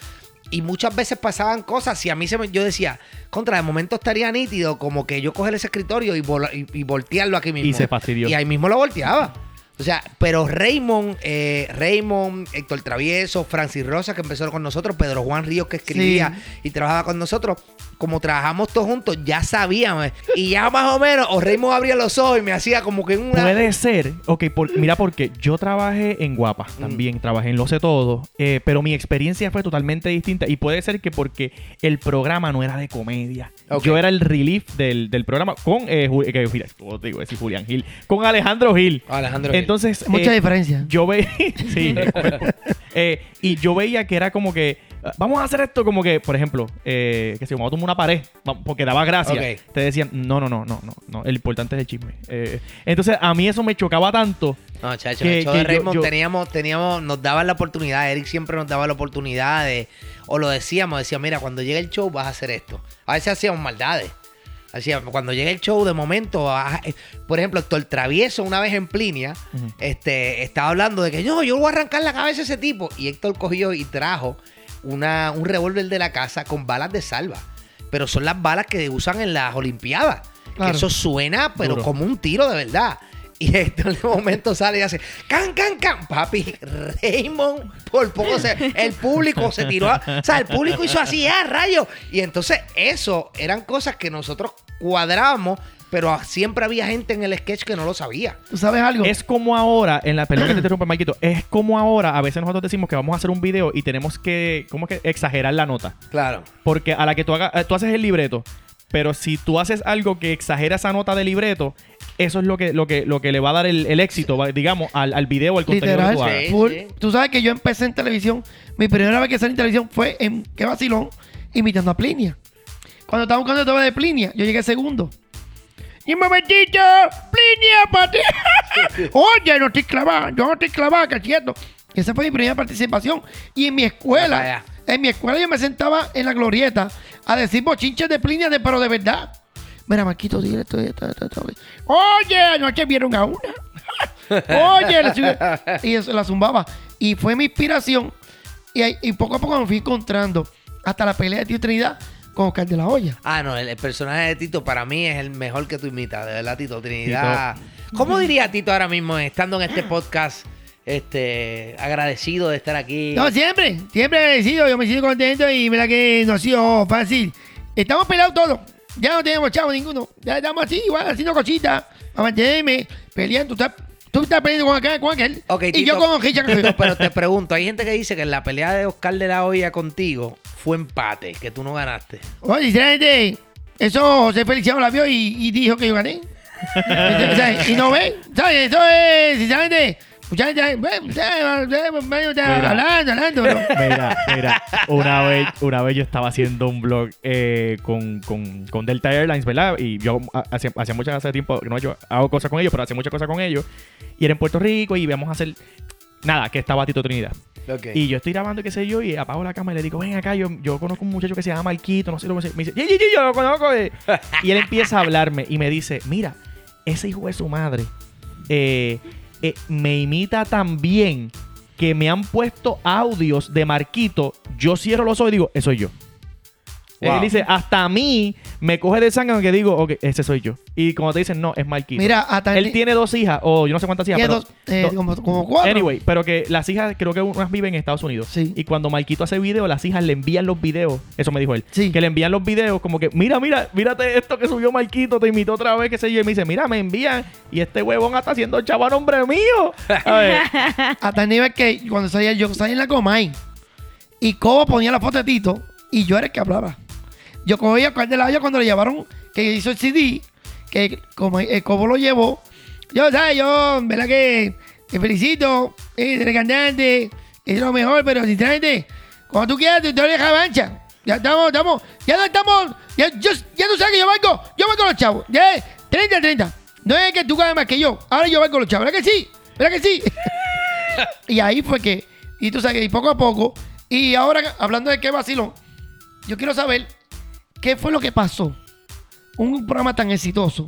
Y muchas veces pasaban cosas y a mí se me, yo decía, contra, de momento estaría nítido como que yo coger ese escritorio y, y, y voltearlo aquí mismo. Y se fastidió. Y ahí mismo lo volteaba. O sea, pero Raymond, eh, Raymond, Héctor Travieso, Francis Rosa, que empezó con nosotros, Pedro Juan Ríos, que escribía y trabajaba con nosotros, como trabajamos todos juntos, ya sabíamos. Y ya más o menos, o Raymond abría los ojos y me hacía como que una... Puede ser, ok, por- mira porque yo trabajé en Guapa Mm. también, trabajé en Lo Sé Todo, eh, pero mi experiencia fue totalmente distinta y puede ser que porque el programa no era de comedia. Yo era el relief del, del programa con, eh, que, mira, ¿cómo te digo? decir Julián Gil, con Alejandro Gil. Alejandro Gil. Entonces, Mucha eh, diferencia. yo veía, sí, Eh, y yo veía que era como que, vamos a hacer esto como que, por ejemplo, eh, que si vamos a tomar una pared, porque daba gracia, te decían, no, no, no, no, no, no, el importante es el chisme. Eh, entonces, a mí eso me chocaba tanto. No, chacho, que- en el show que de yo- Raymond yo- teníamos, teníamos, nos daban la oportunidad, Eric siempre nos daba la oportunidad de, o lo decíamos, decía, mira, cuando llegue el show vas a hacer esto. A veces hacíamos maldades. Hacía, cuando llegue el show, de momento, ah, eh, por ejemplo, Héctor Travieso, una vez en Plinia, este, estaba hablando de que no, yo voy a arrancar la cabeza a ese tipo. Y Héctor cogió y trajo una, un revólver de la casa con balas de salva. Pero son las balas que usan en las Olimpiadas. Claro. Que eso suena, pero Duro. como un tiro de verdad. Y Héctor de momento sale y hace can, can, can. Papi, Raymond, por poco se, el público se tiró. a- o sea, el público hizo así, ¡ah, rayo! Y entonces, eso eran cosas que nosotros cuadrábamos, pero siempre había gente en el sketch que no lo sabía. ¿Tú sabes algo? Es como ahora, en la perdón que te interrumpa, Marquito, es como ahora, a veces nosotros decimos que vamos a hacer un video y tenemos que, ¿cómo que? Exagerar la nota. Claro. Porque a la que tú hagas, eh, tú haces el libreto, pero si tú haces algo que exagera esa nota de libreto, eso es lo que, lo que, lo que le va a dar el, el éxito, digamos, al, al video, al contenido Literal. que tú hagas. Sí, Full. sí. Tú sabes que yo empecé en televisión. Mi primera vez que salí en televisión fue en Qué Vacilón, imitando a Plinia. Cuando estaba buscando el tema de Plinia, yo llegué segundo. Y un momentito, Plinia, pate. Oye, no estoy clavada, yo no estoy clavada, que es cierto. Esa fue mi primera participación. Y en mi escuela, en mi escuela yo me sentaba en la glorieta a decir bochinches de Plinia, de, pero de verdad. Mira, Marquito, dile esto, esto, esto, esto. Oye, anoche vieron a una. Oye, y eso, la zumbaba. Y fue mi inspiración. Y, poco a poco me fui encontrando hasta la pelea de Tío Trinidad con Oscar de la Hoya. Ah, no, el, el personaje de Tito para mí es el mejor que tú imitas, de verdad, Tito Trinidad. ¿Cómo diría Tito ahora mismo, estando en este podcast, este, agradecido de estar aquí? No, siempre, siempre agradecido. Yo me siento contento y mira que no ha sido fácil. Estamos peleados todos. Ya no tenemos chavo ninguno. Ya estamos así, igual, haciendo cositas. Para mantenerme peleando. Tú estás, tú estás peleando con acá, con aquel. Y Tito, yo con Richard. Tito, pero te pregunto, hay gente que dice que en la pelea de Oscar de la Hoya contigo fue empate, que tú no ganaste. Oye, sinceramente, eso José Feliciano la vio y, y dijo que yo gané. O sea, y no ve, ¿sabes? Eso es, sinceramente, está Mira. hablando, hablando. Mira, mira, una vez, una vez yo estaba haciendo un blog eh, con, con, con Delta Airlines, ¿verdad? Y yo ha- hacía, hacía mucho hace tiempo que no yo hago cosas con ellos, pero hacía muchas cosas con ellos. Y era en Puerto Rico y íbamos a hacer nada, que estaba Tito Trinidad. Y yo estoy grabando, qué sé yo, y apago la cámara y le digo, ven acá, yo, yo conozco un muchacho que se llama Marquito, no sé lo que se Me dice, "Sí, sí, sí, yo lo conozco. eh". y él empieza a hablarme y me dice, mira, ese hijo de su madre eh, eh, me imita tan bien que me han puesto audios de Marquito. Yo cierro los ojos y digo, eso soy yo. Wow. Él dice, hasta a mí me coge de sangre aunque digo, ok, ese soy yo. Y cuando te dicen, no, es Marquito. Mira, hasta Él tiene dos hijas, o yo no sé cuántas hijas, tiene pero... dos, eh, como, como cuatro. Anyway, pero que las hijas, creo que unas viven en Estados Unidos. Sí. Y cuando Marquito hace video, las hijas le envían los videos. Eso me dijo él. Sí. Que le envían los videos como que, mira, mira, mírate esto que subió Marquito, te imitó otra vez, qué sé yo. Y me dice, mira, me envían. Y este huevón está haciendo chavo a nombre mío. A ver. Hasta el nivel que cuando salía yo salía en la Comay y Cobo ponía la foto de Tito y yo era el que hablaba. Yo cogía Oscar de la Hoya cuando le llevaron, que hizo el CD, que como el lo llevó. Yo, ¿sabes? Yo, ¿verdad que te felicito? Eh, eres cantante, es lo mejor, pero sinceramente, cuando tú quieras, tú te dejas mancha. Ya estamos, estamos, ya no estamos, ya, yo, ya no sabes que yo vengo, yo vengo con los chavos. Ya, 30, 30. No es que tú ganes más que yo, ahora yo vengo con los chavos. ¿Verdad que sí? ¿Verdad que sí? y ahí fue que, y tú sabes, y poco a poco, y ahora hablando de qué vacilón, yo quiero saber qué fue lo que pasó. Un programa tan exitoso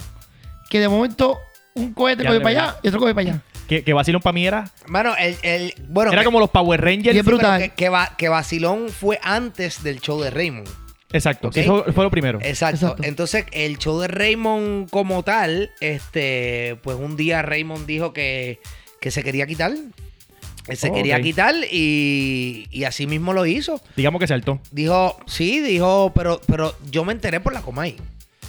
que de momento un cohete coge de para allá y otro coge para allá. Que, que vacilón para mí era. Mano, el, el- bueno, Era que- como los Power Rangers. Pero brutal. Que, que, va- que Vacilón fue antes del show de Raymond. Exacto. que Ok. eso fue lo primero. Exacto. Exacto. Entonces, el show de Raymond como tal, este, pues un día Raymond dijo que, que se quería quitar. Se Oh, quería quitar y, y así mismo lo hizo. Digamos que saltó. Dijo, sí, dijo, pero, pero yo me enteré por la Comay.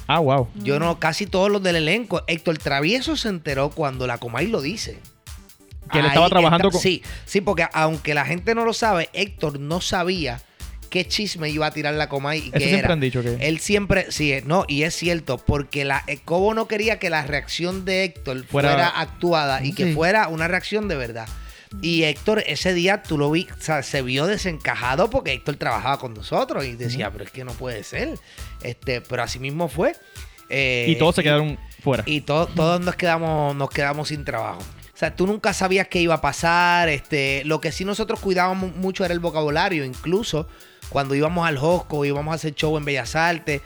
Ah, wow. Yo no, casi todos los del elenco. Héctor Travieso se enteró cuando la Comay lo dice. Que él estaba trabajando está- con- Sí, sí, porque aunque la gente no lo sabe, Héctor no sabía qué chisme iba a tirar la Comay y Eso qué siempre era. han dicho que. Él siempre, sí, no, y es cierto, porque la eh, Cobo no quería que la reacción de Héctor Fuera- fuera, actuada y que fuera una reacción de verdad. Y Héctor, ese día tú lo vi, o sea, se vio desencajado porque Héctor trabajaba con nosotros y decía, pero es que no puede ser. Este, pero así mismo fue. Eh, y todos se quedaron fuera. y to- todos nos quedamos, nos quedamos sin trabajo. O sea, tú nunca sabías qué iba a pasar. Este, lo que sí nosotros cuidábamos mucho era el vocabulario. Incluso cuando íbamos al Josco, íbamos a hacer show en Bellas Artes,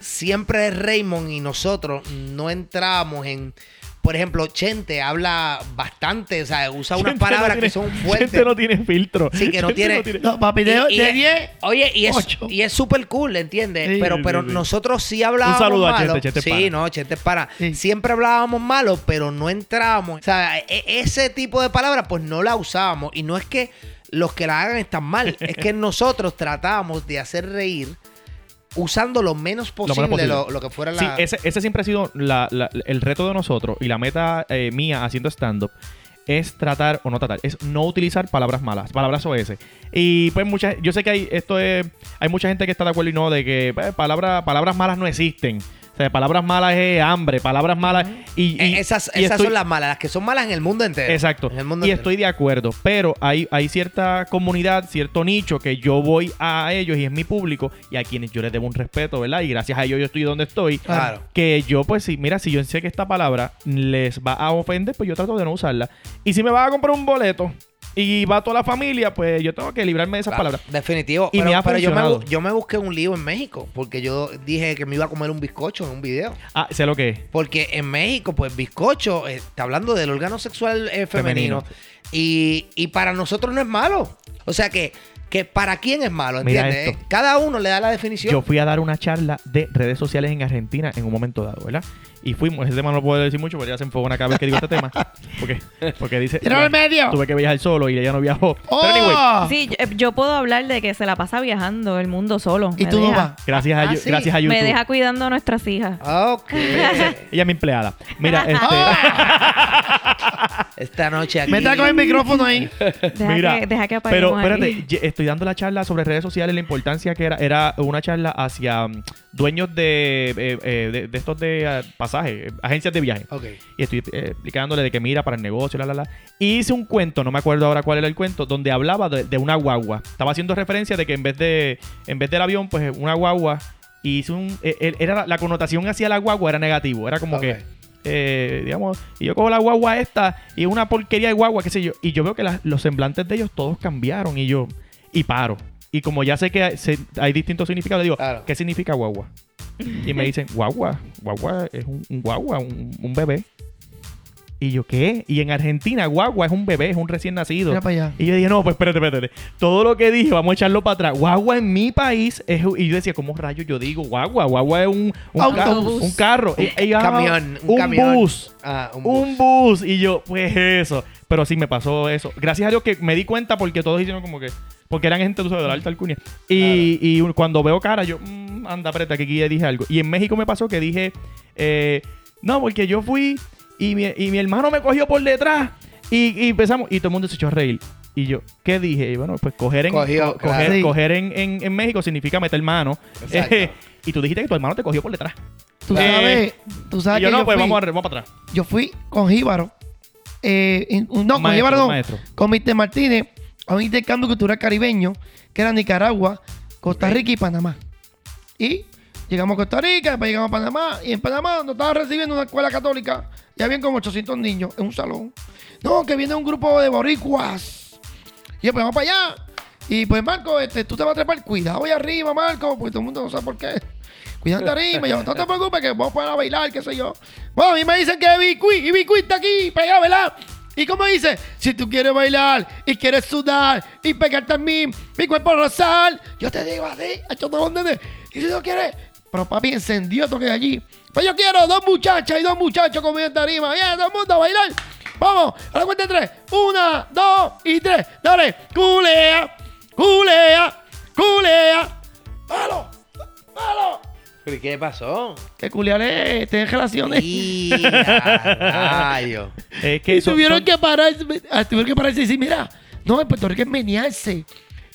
siempre Raymond y nosotros no entrábamos en. Por ejemplo, Chente habla bastante, o sea, usa unas no palabras tiene- que son fuertes. Gente no tiene filtro. Sí, que no tiene- No, papi, de, Y- y de es- 10. Oye, y es, Ocho. y es súper cool, ¿entiendes? Sí, pero pero sí. nosotros sí hablábamos Un saludo a malo. Chente, Chente sí, para. no, Chente para. Sí. Siempre hablábamos malo, pero no entrábamos. O sea, e- ese tipo de palabras, pues no la usábamos. Y no es que los que la hagan están mal, es que nosotros tratábamos de hacer reír usando lo menos posible lo, posible. lo que fuera la. Sí, ese, ese siempre ha sido la- la- el reto de nosotros y la meta eh, mía haciendo stand-up es tratar, o no tratar, es no utilizar palabras malas, palabras OS. Y pues mucha, yo sé que hay, esto es, hay mucha gente que está de acuerdo y no, de que pues, palabra- palabras malas no existen. O sea, palabras malas es hambre, palabras malas y, y- Eh, esas y esas estoy- son las malas, las que son malas en el mundo entero. Exacto. En el mundo Y entero. estoy de acuerdo. Pero hay, hay cierta comunidad, cierto nicho que yo voy a ellos y es mi público y a quienes yo les debo un respeto, ¿verdad? Y gracias a ellos yo estoy donde estoy. Claro. Que yo, pues, sí, mira, si yo sé que esta palabra les va a ofender, pues yo trato de no usarla. Y si me va a comprar un boleto y va toda la familia, pues yo tengo que librarme de esas Claro, palabras. Definitivo. Y pero me ha pero yo, me, yo me busqué un lío en México porque yo dije que me iba a comer un bizcocho en un video. Ah, sé lo que es. Porque en México, pues bizcocho, eh, está hablando del órgano sexual eh, femenino. Femenino. Y, y para nosotros no es malo. O sea que, que para quién es malo, Mira ¿entiendes? esto. Cada uno le da la definición. Yo fui a dar una charla de redes sociales en Argentina en un momento dado, ¿verdad? Y fuimos, ese tema no lo puedo decir mucho porque ya se enfogona cada vez que digo este tema. Porque, porque dice. Tíralo al medio. Tuve que viajar solo y ella no viajó. ¡Oh! Pero anyway, Sí, yo, eh, yo puedo hablar de que se la pasa viajando el mundo solo. Y me tú vas. gracias a, Ah, sí. gracias a YouTube. Me deja cuidando a nuestras hijas. Ah, Ok. ella es mi empleada. Mira, este. Esta noche aquí. Meta con el micrófono ahí. Deja, Mira, que, deja que pero espérate, estoy dando la charla sobre redes sociales, la importancia que era. Era una charla hacia mm, dueños de, eh, eh, de, de estos de ah, pasajes, agencias de viaje. Ok. Y estoy eh, explicándole de que mira para el negocio, la, la, la. Y hice un cuento, no me acuerdo ahora cuál era el cuento, donde hablaba de, de una guagua. Estaba haciendo referencia de que en vez de en vez del avión, pues una guagua. Y hice un, eh, eh, era la, la connotación hacia la guagua era negativo. Era como que, eh, digamos, y yo cojo la guagua esta y una porquería de guagua, qué sé yo. Y yo veo que los semblantes de ellos todos cambiaron y yo, y paro. Y como ya sé que hay, se- hay distintos significados, digo, Claro. ¿qué significa guagua? Y me dicen, guagua, guagua es un, un guagua, un, un bebé. Y yo, ¿qué? Y en Argentina, guagua es un bebé, es un recién nacido. Mira para allá. Y yo dije, no, pues espérate, espérate. Todo lo que dije, vamos a echarlo para atrás. Guagua en mi país es. Y yo decía, ¿cómo rayos yo digo guagua? Guagua es un, un, ca- Autobús. un carro. Y- y- ah, camión, un un camión. bus. Ah, un Un bus. Y yo, pues eso. Pero sí me pasó eso. Gracias a Dios que me di cuenta porque todos hicieron como que. Porque eran gente, tú sabes, de la alta alcurnia. Y, y un- cuando veo cara, yo, mm, anda, espérate, que aquí ya dije algo. Y en México me pasó que dije, eh, no, porque yo fui y mi, y mi hermano me cogió por detrás y, y empezamos. Y todo el mundo se echó a reír. Y yo, ¿qué dije? Y bueno, pues coger en, Cogió, co- claro. coger, en, en- en México significa meter mano. Eh, y tú dijiste que tu hermano te cogió por detrás. Tú Eh, sabes, tú sabes Y yo, que no, yo pues fui, vamos, a, vamos para atrás. yo fui con Jíbaro. eh, no, con Jíbaro no. maestro. Con Mr. Martínez a un intercambio cultural caribeño que era Nicaragua. Costa. Rica y Panamá. Y llegamos a Costa Rica, después llegamos a Panamá. Y en Panamá nos estaba recibiendo una escuela católica. Ya habían como 800 niños en un salón. No, que viene un grupo de boricuas. Y pues vamos para allá. Y pues, Marco, este, tú te vas a trepar. Cuidado ahí arriba, Marco, porque todo el mundo no sabe por qué. Cuidado arriba. Yo, no te preocupes, que vamos a poner a bailar, qué sé yo. Bueno, a mí me dicen que Bicuí, y Bicuí está aquí, pegado, ¿verdad? ¿Y cómo dice? Si tú quieres bailar y quieres sudar y pegarte a mí, mi cuerpo rosal, yo te digo así, todo nene. Y si no quieres, pero papi encendió toque de allí. Pues yo quiero dos muchachas y dos muchachos conmigo en tarima. Ya, todo el mundo a bailar. Vamos, a la cuenta de tres. Una, dos y tres. Dale, culea, culea, culea. ¡Palo! ¡Palo! ¿Pero y qué pasó? Que culiaré, tener relaciones. Y rayo. Es que Y son- tuvieron son- que pararse, ah, tuvieron que pararse y decir, mira, no, en Puerto Rico es menearse.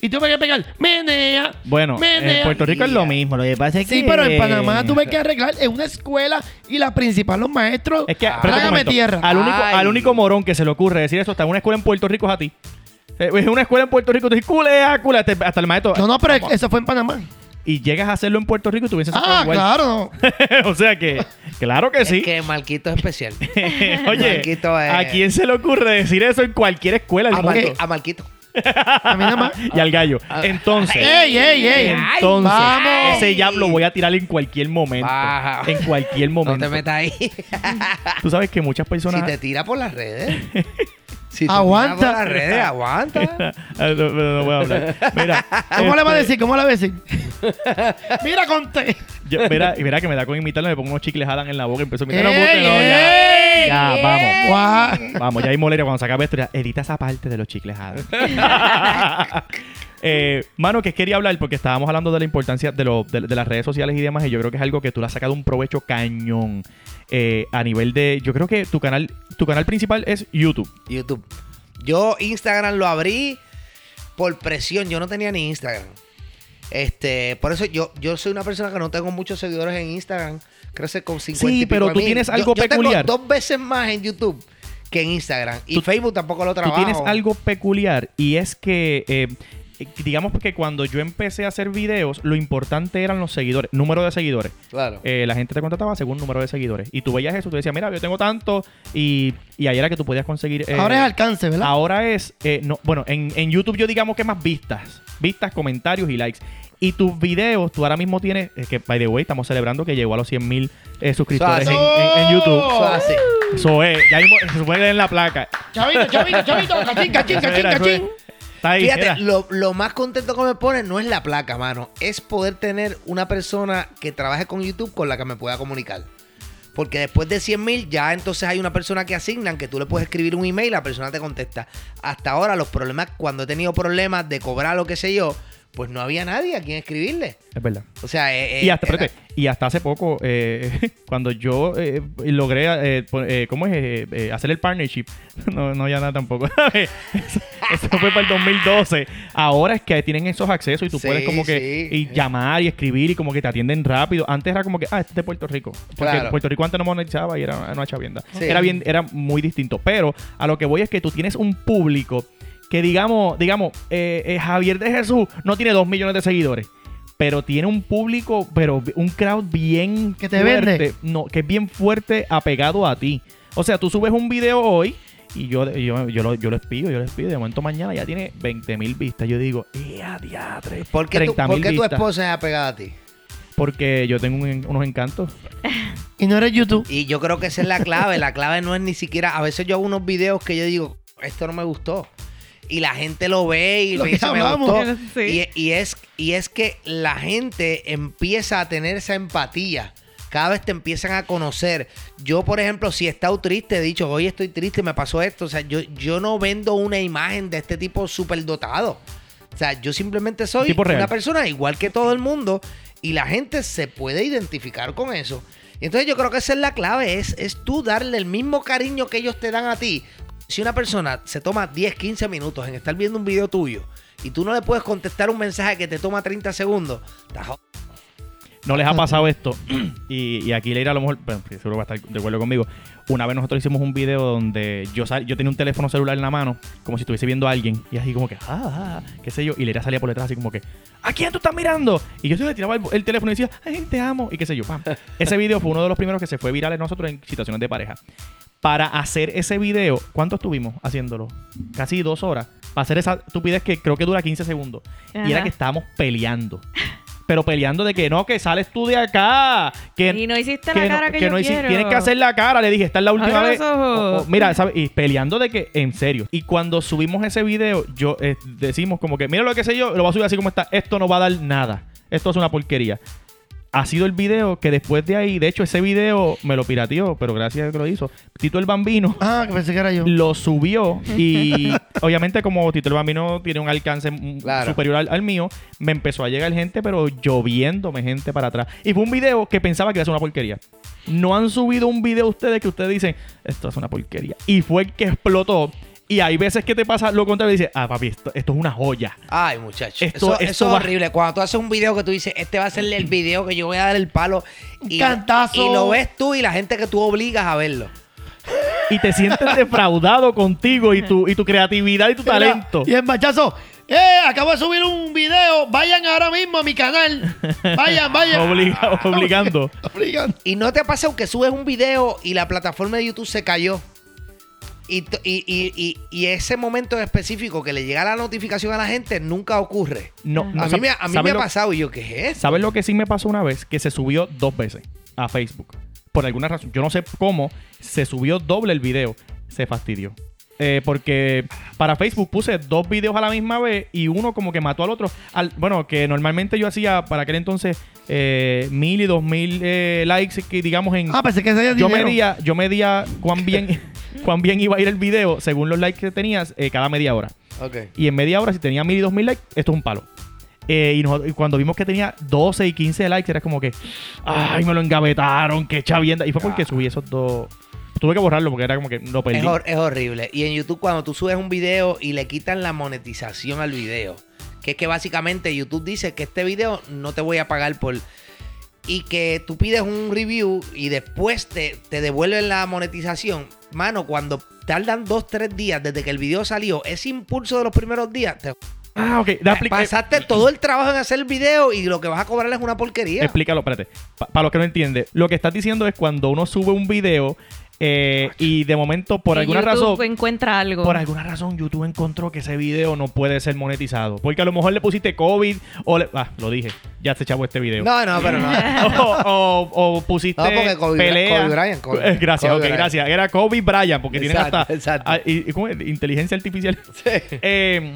Y tuve que pegar, menea, Bueno, menea. en Puerto Rico es lo mismo. Lo que pasa es que. Sí, pero en Panamá tuve que arreglar en una escuela y la principal, los maestros, Es que, trágame tierra. Al único, Ay. al único morón que se le ocurre decir eso está en una escuela en Puerto Rico es a ti. Eh, Es una escuela en Puerto Rico, tú dices, culea, culea, hasta el maestro. No, no, pero eso fue en Panamá. Y llegas a hacerlo en Puerto Rico y tú sacado Ah, igual. claro, o sea que, claro que sí. Es que Marquito es especial. Oye, Marquito es- ¿a quién se le ocurre decir eso en cualquier escuela? el A, mundo? Mar- a Marquito. A mí nada más. y al gallo. Ah. Entonces, ¡Ey, ey, ey! entonces, Vamos. ese jab lo voy a tirar en cualquier momento. Baja. En cualquier No momento. te metas ahí. Tú sabes que muchas personas. si te tira por las redes. Si Aguanta. las redes, aguanta. No, no, no voy a hablar. Mira. ¿Cómo le va a este, decir? ¿Cómo le va a decir? Mira, conté. yo- mira, mira que me da con imitarlo, me pongo unos chicles Adam en la boca y empiezo a imitar. ¡Ey, puta, no, ya, ey! vamos. Guau. Vamos, ya hay molera cuando se acabe esto. ya, edita esa parte de los chicles Adam. Eh, mano, que quería hablar porque estábamos hablando de la importancia de, lo- de- de las redes sociales y demás. Y yo creo que es algo que tú le has sacado un provecho cañón eh, a nivel de. Yo creo que tu canal, tu canal principal es YouTube. YouTube. Yo Instagram lo abrí por presión. Yo no tenía ni Instagram. Este, por eso yo, yo soy una persona que no tengo muchos seguidores en Instagram. Crece con 50 Sí, pero tú mil. tienes Yo- algo yo tengo peculiar. dos veces más en YouTube que en Instagram. Y Tú- Facebook tampoco lo Tú trabajo. tienes algo peculiar y es que, eh, digamos que cuando yo empecé a hacer videos, lo importante eran los seguidores, número de seguidores. Claro. Eh, la gente te contrataba según número de seguidores. Y tú veías eso, tú decías, mira, yo tengo tanto. Y, y ahí era que tú podías conseguir. eh, Ahora es alcance, ¿verdad? Ahora es, eh, no, bueno, en, en YouTube yo digamos que más vistas. Vistas, comentarios y likes. Y tus videos, tú ahora mismo tienes, es que, by the way, estamos celebrando que llegó a los 100 mil suscriptores en, en- en YouTube. Eso es así. Eso es, ya mismo se puede en la placa. Chavito, chavito, chavito. Cachín, cachín, cachín, cachín. Está ahí, Fíjate, lo, lo más contento que me pone no es la placa, mano. Es poder tener una persona que trabaje con YouTube con la que me pueda comunicar. Porque después de 100 mil, ya entonces hay una persona que asignan que tú le puedes escribir un email, la persona te contesta. Hasta ahora, los problemas, cuando he tenido problemas de cobrar lo que sé yo, pues no había nadie a quien escribirle. Es verdad. O sea, eh, Y eh, hasta, era- espérate, y hasta hace poco, eh, cuando yo eh, logré, eh, ¿cómo es? Hacer el partnership. No, no, ya nada tampoco. eso, eso fue para el 2012. Ahora es que tienen esos accesos y tú Sí, puedes como que sí. y llamar y escribir y como que te atienden rápido. Antes era como que, ah, este es de Puerto Rico. Porque Claro. Puerto Rico antes no monetizaba y era una chavienda. Sí. Era bien, era muy distinto. Pero a lo que voy es que tú tienes un público que digamos, digamos, eh, eh, Javier de Jesús no tiene dos millones de seguidores. Pero tiene un público, pero un crowd bien Que te fuerte. vende. No, que es bien fuerte apegado a ti. O sea, tú subes un video hoy y yo, yo, yo, lo, yo lo pido, yo les pido. De momento mañana ya tiene 20 mil vistas. Yo digo, ¡eh, diatre! ¿Por qué, tu, 30 por qué tu esposa es apegada a ti? Porque yo tengo un- unos encantos. Y no eres YouTube. Y yo creo que esa es la clave. La clave no es ni siquiera. A veces yo hago unos videos que yo digo, esto no me gustó. Y la gente lo ve y Lo me dice, me gustó. Sí. Y, y es, y es que la gente empieza a tener esa empatía. Cada vez te empiezan a conocer. Yo, por ejemplo, si he estado triste, he dicho, hoy estoy triste, me pasó esto. O sea, yo, yo no vendo una imagen de este tipo súper dotado. O sea, yo simplemente soy una persona igual que todo el mundo y la gente se puede identificar con eso. Y entonces yo creo que esa es la clave, es, es tú darle el mismo cariño que ellos te dan a ti. Si una persona se toma 10, 15 minutos en estar viendo un video tuyo y tú no le puedes contestar un mensaje que te toma 30 segundos, estás jodido. No les ha pasado esto. y, y aquí Leira a lo mejor, bueno, seguro va a estar de acuerdo conmigo. Una vez nosotros hicimos un video donde yo sal- yo tenía un teléfono celular en la mano, como si estuviese viendo a alguien, y así como que, ah, ah, qué sé yo, y Leira salía por detrás así como que, ¿a quién tú estás mirando? Y yo se le tiraba el, el teléfono y decía, ay, te amo, y qué sé yo, pam. Ese video fue uno de los primeros que se fue viral en nosotros en situaciones de pareja. Para hacer ese video, ¿cuánto estuvimos haciéndolo? Casi dos horas. Para hacer esa estupidez que creo que dura 15 segundos. Y era que estábamos peleando. Pero peleando de que no, que sales tú de acá. Que, Y no hiciste la cara que yo no quiero. Tienes que hacer la cara. Le dije, esta es la última Abre vez. los ojos. Mira, ¿sabes? Y peleando de que, en serio. Y cuando subimos ese video, yo eh, decimos como que, mira lo que sé yo, lo voy a subir así como está. Esto no va a dar nada. Esto es una porquería. Ha sido el video que después de ahí, de hecho, ese video me lo pirateó, pero gracias a que lo hizo. Tito el Bambino Ah, que pensé que era yo. lo subió y obviamente como Tito el Bambino tiene un alcance Claro. superior al, al mío, me empezó a llegar gente, pero lloviéndome gente para atrás. Y fue un video que pensaba que iba a ser una porquería. No han subido un video ustedes que ustedes dicen, esto es una porquería. Y fue el que explotó. Y hay veces que te pasa lo contrario y dices, ah, papi, esto, esto es una joya. Ay, muchacho. Esto- eso, esto eso va- es horrible. Cuando tú haces un video que tú dices, este va a ser el video que yo voy a dar el palo. Y, cantazo. Y lo ves tú y la gente que tú obligas a verlo. Y te sientes defraudado contigo y tu, y tu creatividad y tu Mira, talento. Y el machazo, ¡eh! Acabo de subir un video. Vayan ahora mismo a mi canal. Vayan, vayan. Obliga- obligando. Obligando. Y no te pasa que subes un video y la plataforma de YouTube se cayó. Y, y, y- y- ese momento en específico que le llega la notificación a la gente nunca ocurre. No, no, a mí me, a mí ¿sabes me ha pasado y yo, ¿qué es? ¿Sabes lo que sí me pasó una vez? Que se subió dos veces a Facebook. Por alguna razón. Yo no sé cómo. Se subió doble el video. Se fastidió. Eh, porque para Facebook puse dos videos a la misma vez y uno como que mató al otro. Al, bueno, que normalmente yo hacía para aquel entonces eh, mil y dos mil eh, likes, que digamos en... Ah, pensé que ese yo dinero. medía, yo medía cuán bien, cuán bien iba a ir el video según los likes que tenías eh, cada media hora. Ok. Y en media hora, si tenía mil y dos mil likes, esto es un palo. Eh, y, nosotros- y cuando vimos que tenía 12 y 15 likes, era como que, ay, me lo engavetaron, qué chavienda. Y fue porque Ah. subí esos dos. Tuve que borrarlo porque era como que lo perdí. Es, hor- es horrible. Y en YouTube, cuando tú subes un video y le quitan la monetización al video, que es que básicamente YouTube dice que este video no te voy a pagar por. Y que tú pides un review y después te, te devuelven la monetización. Mano, cuando tardan dos, tres días desde que el video salió, ese impulso de los primeros días, te Ah, ok. Pasaste todo el trabajo en hacer el video y lo que vas a cobrar es una porquería. Explícalo, espérate. Para los que no entienden, lo que estás diciendo es cuando uno sube un video eh, y de momento, por Y alguna YouTube razón. encuentra algo. Por alguna razón, YouTube encontró que ese video no puede ser monetizado. Porque a lo mejor le pusiste COVID o le. Ah, lo dije. Ya se echaba este video. No, no, pero no. o, o- o pusiste No, porque Kobe- pelea. Kobe Bryant, Kobe- Eh, gracias, Kobe ok, Bryant. gracias. Era Kobe Bryant, porque tienen Exacto, hasta exacto. ah, y- ¿cómo es? inteligencia artificial. Eh,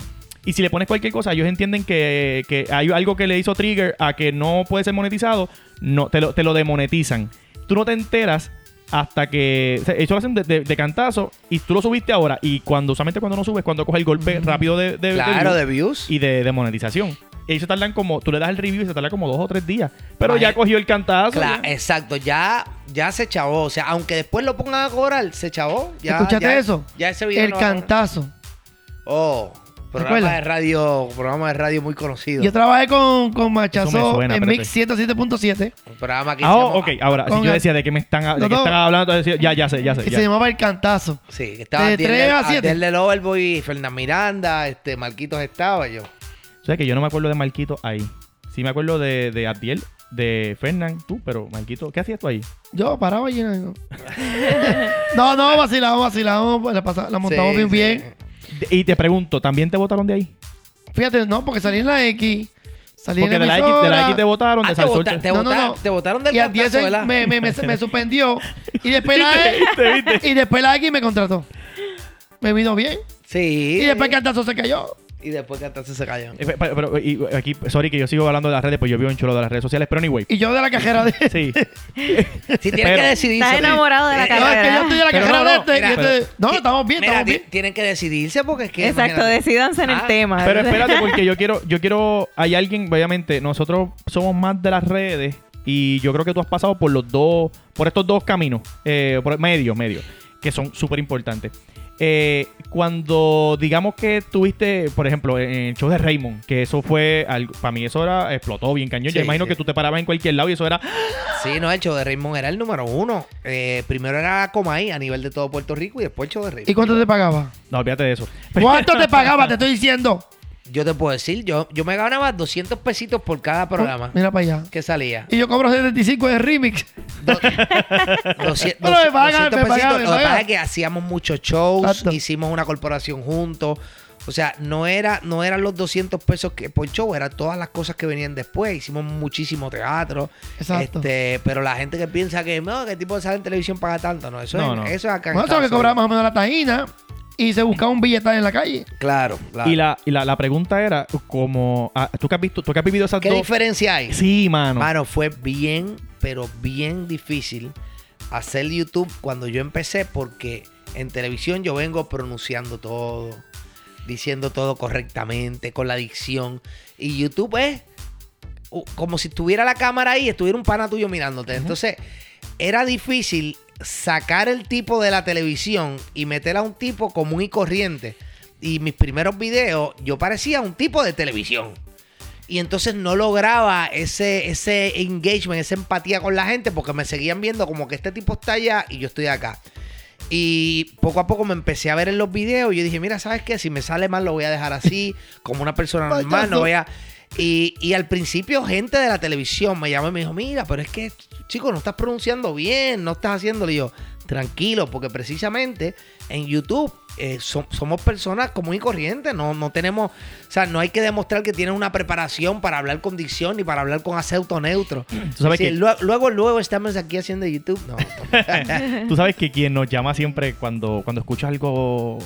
y si le pones cualquier cosa, ellos entienden que, que hay algo que le hizo trigger a que no puede ser monetizado, no, te lo, te lo demonetizan. Tú no te enteras hasta que. o sea, ellos lo hacen de, de- de cantazo y tú lo subiste ahora. Y cuando, usualmente cuando no subes, cuando coge el golpe rápido de, de, de claro, view de views. y de, de monetización. Ellos se tardan como, tú le das el review y se tarda como dos o tres días. Pero ya cogió el cantazo. Cla- ya. exacto, ya, ya se chavó. O sea, aunque después lo pongan a cobrar, se chavó. Ya, ¿Escuchaste ya- eso? Ya ese video El no cantazo. Oh, programa de radio, programa de radio muy conocido. Yo trabajé con, con Machazo suena, en. Mix 107.7 Un programa que Ah, se oh, ok, ahora, si yo decía de qué me están, de No, qué no. están hablando, decía, ya, ya sé, ya sé. que ya. se llamaba El Cantazo. Sí, que estaba De Adiel, tres a siete. Adiel del Overboy, Fernán Miranda, este, Marquitos estaba yo. O sea que yo no me acuerdo de Marquito ahí. Sí me acuerdo de, de Abdiel, de Fernán, tú, pero Marquito, ¿qué hacías tú ahí? Yo paraba allí. No, no, no vacilamos, vacilamos. La, pasa- la montamos Sí, bien, sí. bien. Y te pregunto, ¿también te votaron de ahí? Fíjate, no, porque salí en la X. Salí Porque en de la la, X, de la X te votaron, Ah, de te, Salsol vota- te- te No, no, votaron- no. te votaron del Y a 10 cantazo, ¿verdad? me, me, me, me suspendió. Y después la ¿Viste, viste? Y después la X me contrató. Me vino bien. Sí. Y después el cantazo se cayó. Y después cantazo se cayó. Eh, Pero, pero, y aquí, sorry que yo sigo hablando de las redes, pues yo vivo en chulo de las redes sociales, pero anyway. Y yo de la cajera de. Sí. Si tienes Pero- que decidirse. Estás enamorado de la Eh, No, es que yo estoy de la Pero cajera no, de este. mira, y este- no, estamos bien, Mira, estamos bien. tienen que decidirse porque es que. Exacto, imagínate. decidanse en Ah, el tema. Pero espérate, porque yo quiero, yo quiero, hay alguien, obviamente, nosotros somos más de las redes y yo creo que tú has pasado por los dos, por estos dos caminos, eh, por medio, medio, que son súper importantes. Eh, cuando digamos que tuviste, por ejemplo, en el show de Raymond, que eso fue algo, para mí eso era, explotó bien cañón. Yo Sí, imagino sí. que tú te parabas en cualquier lado y eso era. Sí, no, el show de Raymond era el número uno. Eh, primero era Comay a nivel de todo Puerto Rico y después el show de Raymond. ¿Y cuánto te pagaba? No, olvídate de eso. ¿Cuánto te pagaba? Te estoy diciendo. Yo te puedo decir, yo, yo me ganaba 200 pesitos por cada programa Mira para allá. que salía. Y yo cobro 75 de remix. Do- 200, Pero me pagan, 200 me pagan, pesitos. me Lo que pasa es que hacíamos muchos shows, Exacto. hicimos una corporación juntos. O sea, no era no eran los 200 pesos que por show, eran todas las cosas que venían después. Hicimos muchísimo teatro. Exacto. Este, pero la gente que piensa que no, que tipo de sale en televisión paga tanto, no, eso No, es no. eso es acá en Bueno, eso es lo que cobraba más o menos la tajina. Y se buscaba un billetal en la calle. Claro, claro. Y la, y la, la pregunta era como ah, tú que has visto, tú que has vivido esas ¿Qué dos. diferencia hay? Sí, mano. Mano, fue bien, pero bien difícil hacer YouTube cuando yo empecé porque en televisión yo vengo pronunciando todo, diciendo todo correctamente, con la dicción. Y YouTube es como si estuviera la cámara ahí y estuviera un pana tuyo mirándote. Entonces, era difícil sacar el tipo de la televisión y meter a un tipo común y corriente. Y mis primeros videos, yo parecía un tipo de televisión. Y entonces no lograba ese, ese engagement, esa empatía con la gente, porque me seguían viendo como que este tipo está allá y yo estoy acá. Y poco a poco me empecé a ver en los videos y yo dije, mira, ¿sabes qué? Si me sale mal lo voy a dejar así, como una persona normal, no voy a... Y, y al principio gente de la televisión me llamó y me dijo, mira, pero es que, chico, no estás pronunciando bien, no estás haciéndolo. Y yo, tranquilo, porque precisamente en YouTube eh, so- somos personas común y corrientes, no, no tenemos, o sea, no hay que demostrar que tienes una preparación para hablar con dicción ni para hablar con acento neutro. Tú sabes Sí, que- luego, luego, luego estamos aquí haciendo YouTube. No. Tú sabes que quien nos llama siempre cuando, cuando escucha algo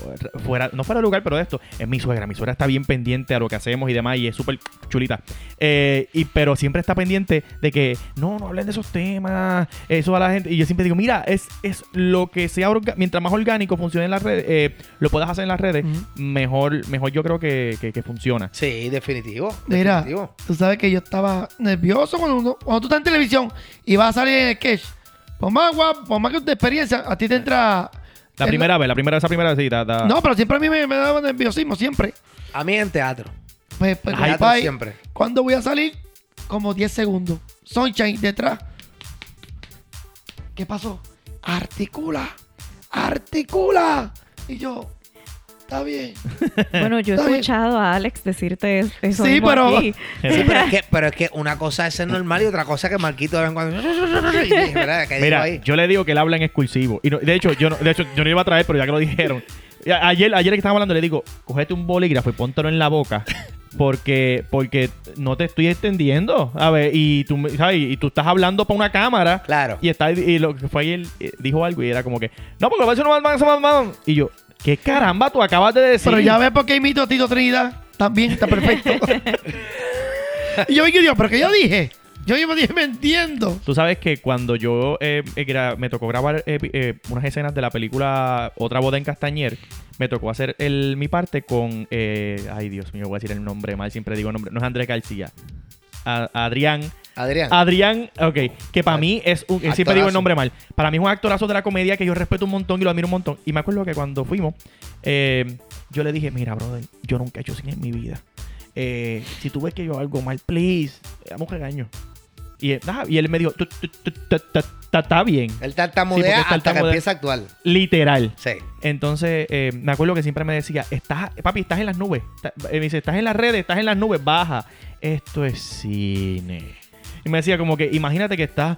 fuera, no fuera de lugar, pero de esto, es mi suegra. Mi suegra está bien pendiente a lo que hacemos y demás y es súper chulita. Eh, y, pero siempre está pendiente de que no, no hablen de esos temas, eso a la gente. Y yo siempre digo, mira, es, es lo que sea, mientras más orgánico funcione en las redes, eh, lo puedas hacer en las redes, mejor, mejor yo creo que, que- que funciona. Sí, definitivo. Mira, definitivo. tú sabes que yo estaba nervioso cuando, uno- cuando tú estás en televisión y vas a salir en el sketch. Por más guapo, por más que tu experiencia, a ti te entra. La primera vez, la primera vez, esa primera vez, sí, da- da- No, pero siempre a mí me, me daba nerviosismo, siempre. A mí en teatro. Pues, pues, Teatro compadre, siempre. ¿Cuándo voy a salir? Como 10 segundos. Sunshine detrás. ¿Qué pasó? Articula. Articula. Y yo, está bien. Bueno, yo he bien. escuchado a Alex decirte es- eso. Sí, mismo pero- aquí. Sí, pero es, que, pero es que una cosa es ser normal y otra cosa es que Marquito de vez en cuando. Mira, ahí. yo le digo que él habla en excursivo. Y no- de hecho, yo no, de hecho, yo no iba a traer, pero ya que lo dijeron. Ayer, ayer que estábamos hablando, le digo, cógete un bolígrafo y póntelo en la boca. Porque, porque no te estoy extendiendo. A ver, y tú, me- ¿sabes? y tú estás hablando para una cámara. Claro. Y está y lo que fue ayer, eh, dijo algo y era como que, no, porque va a más, más. Y yo, ¿qué caramba tú acabas de decir? Pero ya ves por qué imito a Tito Trinidad. También está perfecto. y yo, ¿qué Dios? ¿Pero qué yo dije? Yo mismo dije, me entiendo. Tú sabes que cuando yo eh, eh, me tocó grabar eh, unas escenas de la película Otra boda en Castañer, me tocó hacer el, mi parte con. eh, ay, Dios mío, voy a decir el nombre mal, siempre digo el nombre. No es Andrés García. A- Adrián. Adrián. Adrián, ok, que para mí es un. Siempre digo el nombre mal. Para mí es un actorazo de la comedia que yo respeto un montón y lo admiro un montón. Y me acuerdo que cuando fuimos, yo le dije, mira, brother, yo nunca he hecho cine en mi vida. Si tú ves que yo hago algo mal, please, dame un regaño. Y, él- ah, y él me dijo, "Tu- tu- tu- ta- ta- ta- está bien. Él Sí, tartamudea él hasta que empieza a actuar. Literal. Sí. Entonces, eh, me acuerdo que siempre me decía, estás, papi, estás en las nubes. Está- eh, me dice, estás en las redes, estás en las nubes, baja. Esto es cine. Y me decía como que, imagínate que estás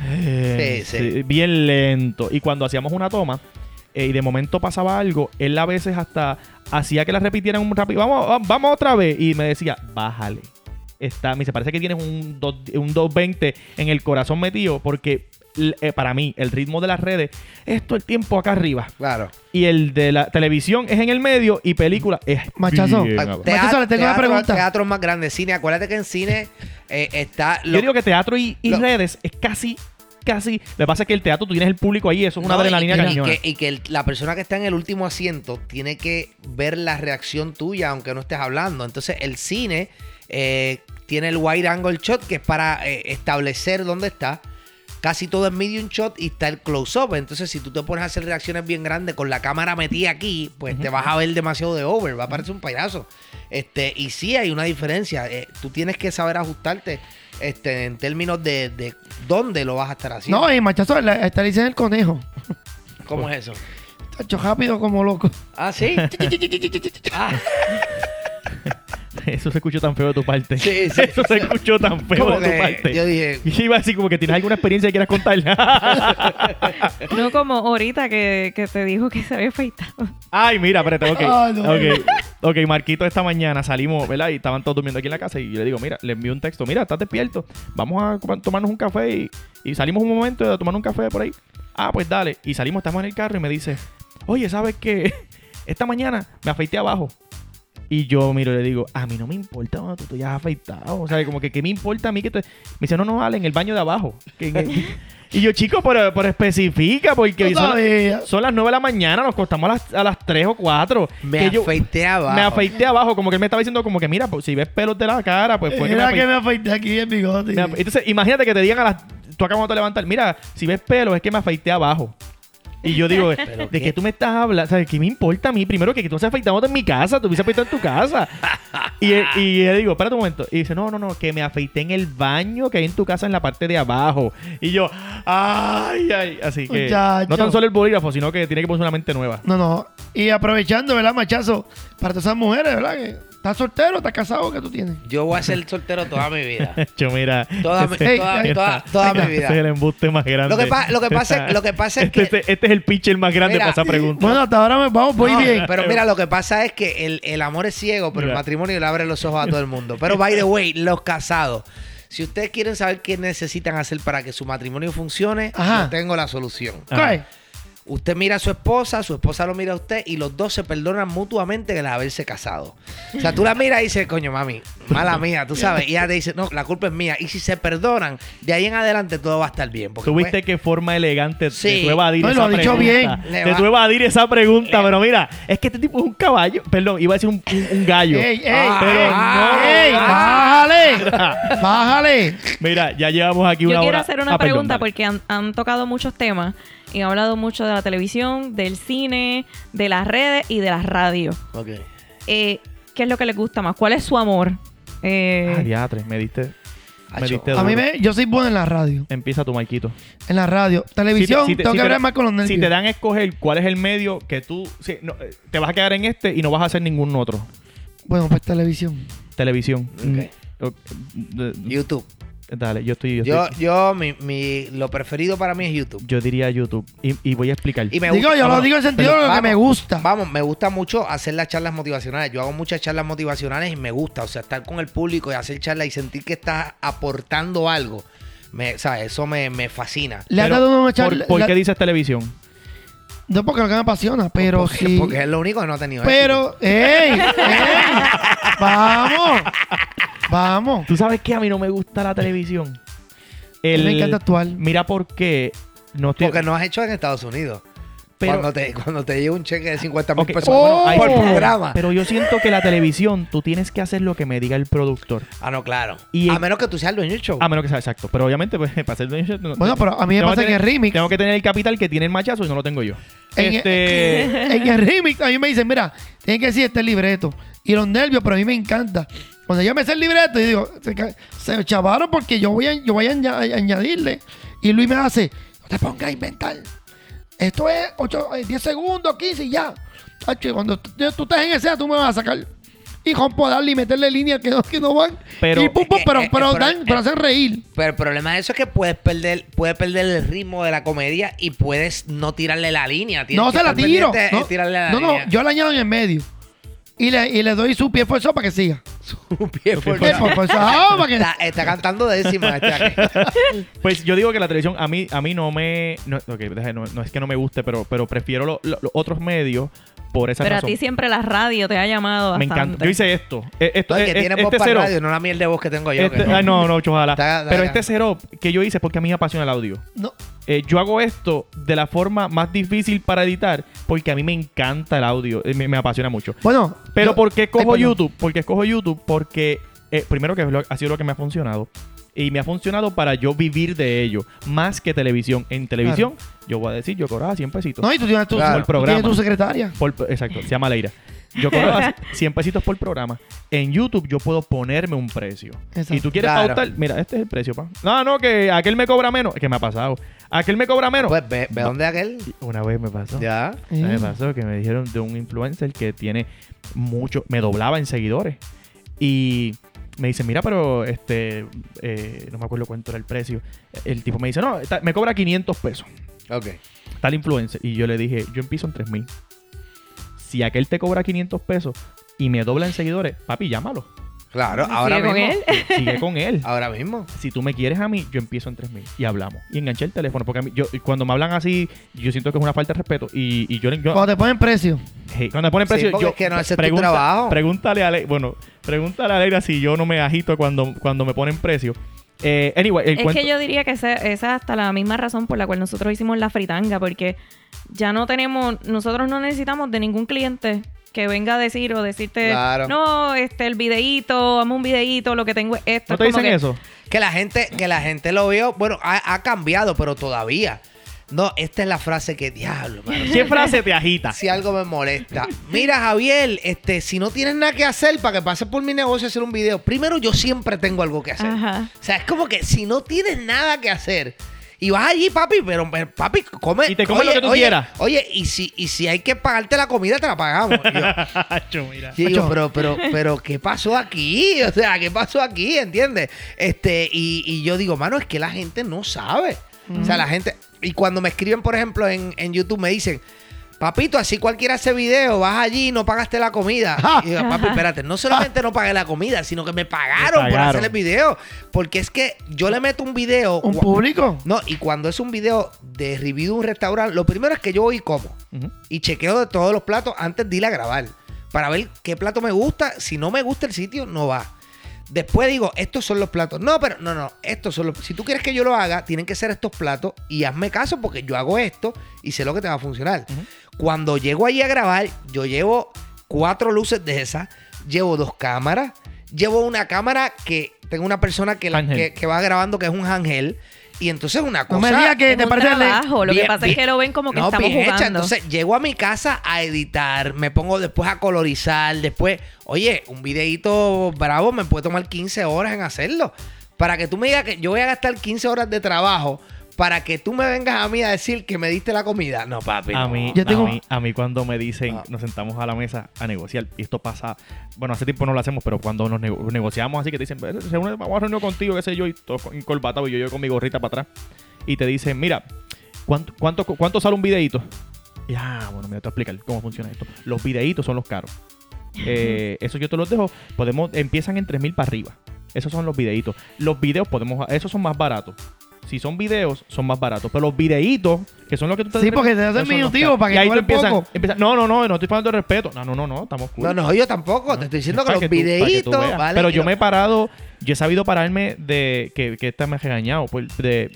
eh, Sí, sí. sí, bien lento. Y cuando hacíamos una toma y de momento pasaba algo, él a veces hasta hacía que la repitieran un rápido. Vamos, va- vamos otra vez. Y me decía, bájale. Está, me dice, parece que tienes un, dos- un 220 en el corazón metido porque eh, para mí el ritmo de las redes es todo el tiempo acá arriba Claro. y el de la televisión es en el medio y película es Machazo. bien Ah. Machazo, le tengo una teatro- pregunta. Teatro más grande, cine. Acuérdate que en cine eh, está. Yo digo que teatro y, y lo- redes es casi casi lo que pasa es que el teatro tú tienes el público ahí eso es una No, adrenalina y, y cañona que, y que el- la persona que está en el último asiento tiene que ver la reacción tuya aunque no estés hablando. Entonces el cine eh, tiene el wide angle shot que es para eh, establecer dónde está. casi todo es medium shot y está el close-up. Entonces, si tú te pones a hacer reacciones bien grandes con la cámara metida aquí, pues te vas a ver demasiado de over, va a parecer un payaso. Este, y sí hay una diferencia. eh, tú tienes que saber ajustarte este, en términos de, de dónde lo vas a estar haciendo. No, y machazo, le dicen el conejo. ¿Cómo es eso? Tacho rápido como loco. Ah, sí. Ah, Eso se escuchó tan feo de tu parte. Sí, sí, Eso se escuchó tan feo como de tu que parte. yo dije, Y iba así como que tienes alguna experiencia que quieras contar. No como ahorita que, que te dijo que se había afeitado. Ay, mira, espérate, ok. Ah, no. ok. Ok, Marquito, esta mañana salimos, ¿verdad? Y estaban todos durmiendo aquí en la casa. Y yo le digo, mira, le envío un texto, mira, estás despierto. Vamos a tomarnos un café. Y, y salimos un momento de tomar un café por ahí. Ah, pues dale. Y salimos, estamos en el carro y me dice, oye, ¿sabes qué? Esta mañana me afeité abajo. Y yo miro y le digo, a mí no me importa cuando tú te hayas afeitado. O sea, como que, ¿qué me importa a mí que te...? Me dice, no, no, vale, en el baño de abajo. Que- y yo, chico, pero, pero especifica, porque son, las 9 de la mañana, nos costamos a las, a las 3 o 4. me que yo- afeité abajo. Me afeité abajo, como que él me estaba diciendo como que, mira, pues, si ves pelos de la cara, pues fue que me Mira que me afeité aquí el bigote. Entonces, imagínate que te digan a las... Tú acabas de levantar, mira, si ves pelos es que me afeité abajo. Y yo digo, ¿de qué? qué tú me estás hablando? ¿Sabes qué me importa a mí? Primero que, que tú se afeitamos en mi casa, tú hubiese afeitado en tu casa. y, él- y le digo, espérate un momento. Y dice, no, no, no, que me afeité en el baño que hay en tu casa en la parte de abajo. Y yo, ay, ay. Así que Muchacho. no tan solo el bolígrafo, sino que tiene que ponerse una mente nueva. No, no. Y aprovechando, ¿verdad, machazo? Para todas esas mujeres, ¿verdad? Que ¿Estás soltero? ¿Estás casado? ¿Qué tú tienes? Yo voy a ser soltero toda mi vida. Yo, mira. Toda, mi- ese- toda, Ey, toda- toda mi ese es el vida. embuste más grande. Lo que pa- lo que pasa- lo que pasa es este, que- Este, este es el pitcher más grande Mira, para esa pregunta. Bueno, hasta ahora me vamos, voy No, bien. Pero mira, lo que pasa es que el, el amor es ciego, pero Mira. el matrimonio le abre los ojos a todo el mundo. Pero, by the way, los casados. Si ustedes quieren saber qué necesitan hacer para que su matrimonio funcione, Ajá. yo tengo la solución. Ajá. Usted mira a su esposa, su esposa lo mira a usted y los dos se perdonan mutuamente de haberse casado. O sea, tú la miras y dices, coño, mami, mala mía, tú sabes. Y ella te dice, no, la culpa es mía. Y si se perdonan, de ahí en adelante todo va a estar bien. Porque, Tú viste pues, qué forma elegante Sí. de tú evadir No, esa lo ha dicho pregunta. bien. De va- tú evadir esa pregunta, Le- pero mira, es que este tipo es un caballo. Perdón, iba a decir un, un- un gallo. ¡Ey, ey! Ah, pero ¡Ey! no. ¡Bájale! ¡Bájale! Mira, ya llevamos aquí una Yo quiero hora. hacer una Ah, perdón, pregunta porque han, han tocado muchos temas y han hablado mucho de la televisión, del cine, de las redes y de las radios. ok. Eh, ¿Qué es lo que les gusta más? ¿Cuál es su amor? Eh, Ah, diatre, me diste. Me Acho. diste A duro. mí me, yo soy bueno en la radio. Empieza tu Marquito. En la radio. Televisión, Si te- si te- tengo si que te hablar más con los nervios. Si te dan a escoger cuál es el medio que tú no, eh, te vas a quedar en este y no vas a hacer ningún otro. Bueno, pues televisión. Televisión. Ok. Mm, ok, YouTube. Dale, yo estoy. Yo, Yo, estoy- yo mi, mi- lo preferido para mí es YouTube. yo diría YouTube. Y, y voy a explicar. Y me Digo, gusta- yo lo vámonos. digo en sentido de lo que Vamos, me gusta. Vamos, me gusta mucho hacer las charlas motivacionales. Yo hago muchas charlas motivacionales y me gusta. O sea, estar con el público y hacer charlas y sentir que estás aportando algo. Me, ¿sabes? Eso me, me fascina. Le ha Pero, dado una ¿Por, charla. por la- qué dices televisión? No porque lo que me apasiona, pero porque, sí. porque es lo único que no he tenido Pero, ¡ey! ¡ey! ¡Vamos! ¡Vamos! ¿Tú sabes que a mí no me gusta la televisión? Mí me encanta actuar. Mira por qué no estoy... Porque no has hecho en Estados Unidos. Pero- cuando, te, cuando te llega un cheque de 50 mil Ok, pesos Oh. por programa. Pero yo siento que la televisión, tú tienes que hacer lo que me diga el productor. ah, no, claro. Y a en- menos que tú seas el dueño del show. A menos que sea exacto. Pero obviamente, pues, para hacer dueño, no- Bueno, pero a mí me pasa que tener- en remix. Tengo que tener el capital que tiene el machazo y no lo tengo yo. En, este... en el remix a mí me dicen, mira, tienen que decir este libreto. Y los nervios, pero a mí me encanta. Cuando yo me sé el libreto, yo digo, se, chavaron porque yo voy a, yo voy a añadirle. Y Luis me hace, no te pongas a inventar. Esto es 8, 10 segundos, 15 y ya. Tacho, cuando tú, estés en escena, tú me vas a sacar. Y darle y meterle líneas que no, que no van. Pero- y pum, pum, Eh, pero, eh, pero, eh, pero- dan, pero hacen reír. Pero el problema de eso es que puedes perder, puedes perder el ritmo de la comedia y puedes no tirarle la línea. Tienes No se la tiro. No, tirarle la no, no, yo la añado en el medio. Y le, y le doy su pie forzado para que siga. Su pie forzado. forzado para que... está, está cantando décimas este aquí. Pues yo digo que la televisión a mí, a mí no me... No, ok, deja- no, no es que no me guste, pero, pero prefiero lo- lo- los otros medios por esa pero a ti siempre la radio te ha llamado me bastante. encanta. Yo hice esto. Eh, esto No, el eh, que eh, tiene voz este para cero. radio, no la miel de voz que tengo yo. Este- que no. ay, no, no, ojalá. Está Pero este setup que yo hice porque a mí me apasiona el audio. No, Eh, yo hago esto de la forma más difícil para editar porque a mí me encanta el audio. eh, me, me apasiona mucho. bueno. Pero yo- ¿por qué escojo. YouTube? Porque escojo YouTube porque, eh, primero que es lo- ha sido lo que me ha funcionado. Y me ha funcionado para yo vivir de ello, más que televisión. En televisión, yo voy a decir, yo cobraba 100 pesitos. No, y tú tienes tu, Claro. tú tienes Programa. tu secretaria. Por- exacto, se llama Leira. Yo cobraba 100 pesitos por programa. En YouTube yo puedo ponerme un precio. Exacto. Y tú quieres Claro. pautar, mira, este es el precio, pa. No, no, que aquel me cobra menos. Que me ha pasado. Aquel me cobra menos. Pues ve, ve dónde aquel. Una vez me pasó. Ya. Sí. Me pasó que me dijeron de un influencer que tiene mucho, me doblaba en seguidores. Y me dice, mira, pero este, eh, no me acuerdo cuánto era el precio. El tipo me dice, no, ta- me cobra 500 pesos. Ok. Tal influencer. Y yo le dije, yo empiezo en 3000. Si aquel te cobra 500 pesos y me dobla en seguidores, papi, llámalo. Claro, ahora Sigue con mismo. él. Sigue con él. Ahora mismo. Si tú me quieres a mí, yo empiezo en 3000 y hablamos. Y enganché el teléfono. Porque a mí, yo, cuando me hablan así, yo siento que es una falta de respeto. Y, y yo, yo- Cuando te ponen precio. Hey, cuando me ponen Sí, precio, porque yo es que no ese es tu trabajo. Pregúntale a Le- bueno, pregúntale a Leira si yo no me agito cuando, cuando me ponen precio. Eh, anyway, el Es cuento- que yo diría que esa, es hasta la misma razón por la cual nosotros hicimos la fritanga, porque ya no tenemos, nosotros no necesitamos de ningún cliente que venga a decir o decirte, Claro. no, este, el videíto, hazme un videíto, lo que tengo es esto. ¿No te dicen que- eso? Que la gente, que la gente lo vio, bueno, ha, ha cambiado, pero todavía. No, esta es la frase que diablo, mano. ¿Qué frase te agita? Si algo me molesta. Mira, Javier, este, si no tienes nada que hacer para que pases por mi negocio a hacer un video, primero yo siempre tengo algo que hacer. Ajá. O sea, es como que si no tienes nada que hacer y vas allí, papi, pero pero, papi, come. Y te comes lo que tú oye, quieras. Oye, y si, y si hay que pagarte la comida, te la pagamos. Y yo, Acho, mira. y digo, Macho. pero, pero, pero, ¿qué pasó aquí? O sea, ¿qué pasó aquí? ¿Entiendes? Este, y, y yo digo, mano, es que la gente no sabe. O sea, la gente. Y cuando me escriben, por ejemplo, en, en YouTube, me dicen. Papito, así cualquiera hace video, vas allí y no pagaste la comida. Y digo, papi, espérate, no solamente no pagué la comida, sino que me pagaron, Me por hacer el video. Porque es que yo le meto un video. Un público. No, y cuando es un video de review de un restaurante, lo primero es que yo voy y como y chequeo de todos los platos antes de ir a grabar. Para ver qué plato me gusta. Si no me gusta el sitio, no va. Después digo, estos son los platos. No, pero no, no. Estos son los. Si tú quieres que yo lo haga, tienen que ser estos platos. Y hazme caso porque yo hago esto y sé lo que te va a funcionar. Cuando llego allí a grabar, yo llevo cuatro luces de esas. Llevo dos cámaras. Llevo una cámara que tengo una persona que, la- que, que va grabando que es un ángel. Y entonces una cosa. No me digas que te parece... trabajo. Lo que Bien, pasa bien. es que lo ven como que No, estamos bien hecha. jugando. Entonces llego a mi casa a editar, me pongo después a colorizar, después, oye, un videito bravo me puede tomar 15 horas en hacerlo. Para que tú me digas que yo voy a gastar 15 horas de trabajo para que tú me vengas a mí a decir que me diste la comida. No, papi. A mí, Yo tengo- a, mí, a mí cuando me dicen, Ah. nos sentamos a la mesa a negociar, y esto pasa, bueno, hace tiempo no lo hacemos, pero cuando nos nego- negociamos así, que te dicen, "Ven, se une- vamos a reunir contigo, qué sé yo, y todo encorbatado, y yo, yo con mi gorrita para atrás, y te dicen, mira, ¿cuánto, cuánto, cuánto sale un videíto? Y, ah, bueno, mira, te voy a explicar cómo funciona esto. Los videitos son los caros. Eh, eso yo te los dejo, podemos, empiezan en 3000 para arriba. Esos son los videitos. Los videos podemos, esos son más baratos. Si son videos, son más baratos. Pero los videitos, que son los que tú Sí, porque te hacen minutivo para que Y ahí tú cobre empiezas, poco. No, no, no, no estoy falando de respeto. No, no, no, no, estamos cool. No, no, yo tampoco. Te estoy diciendo que los que tú videitos. ¿vale? Pero yo lo- me he parado, yo he sabido pararme de que, que esta me ha regañado. Pues, de,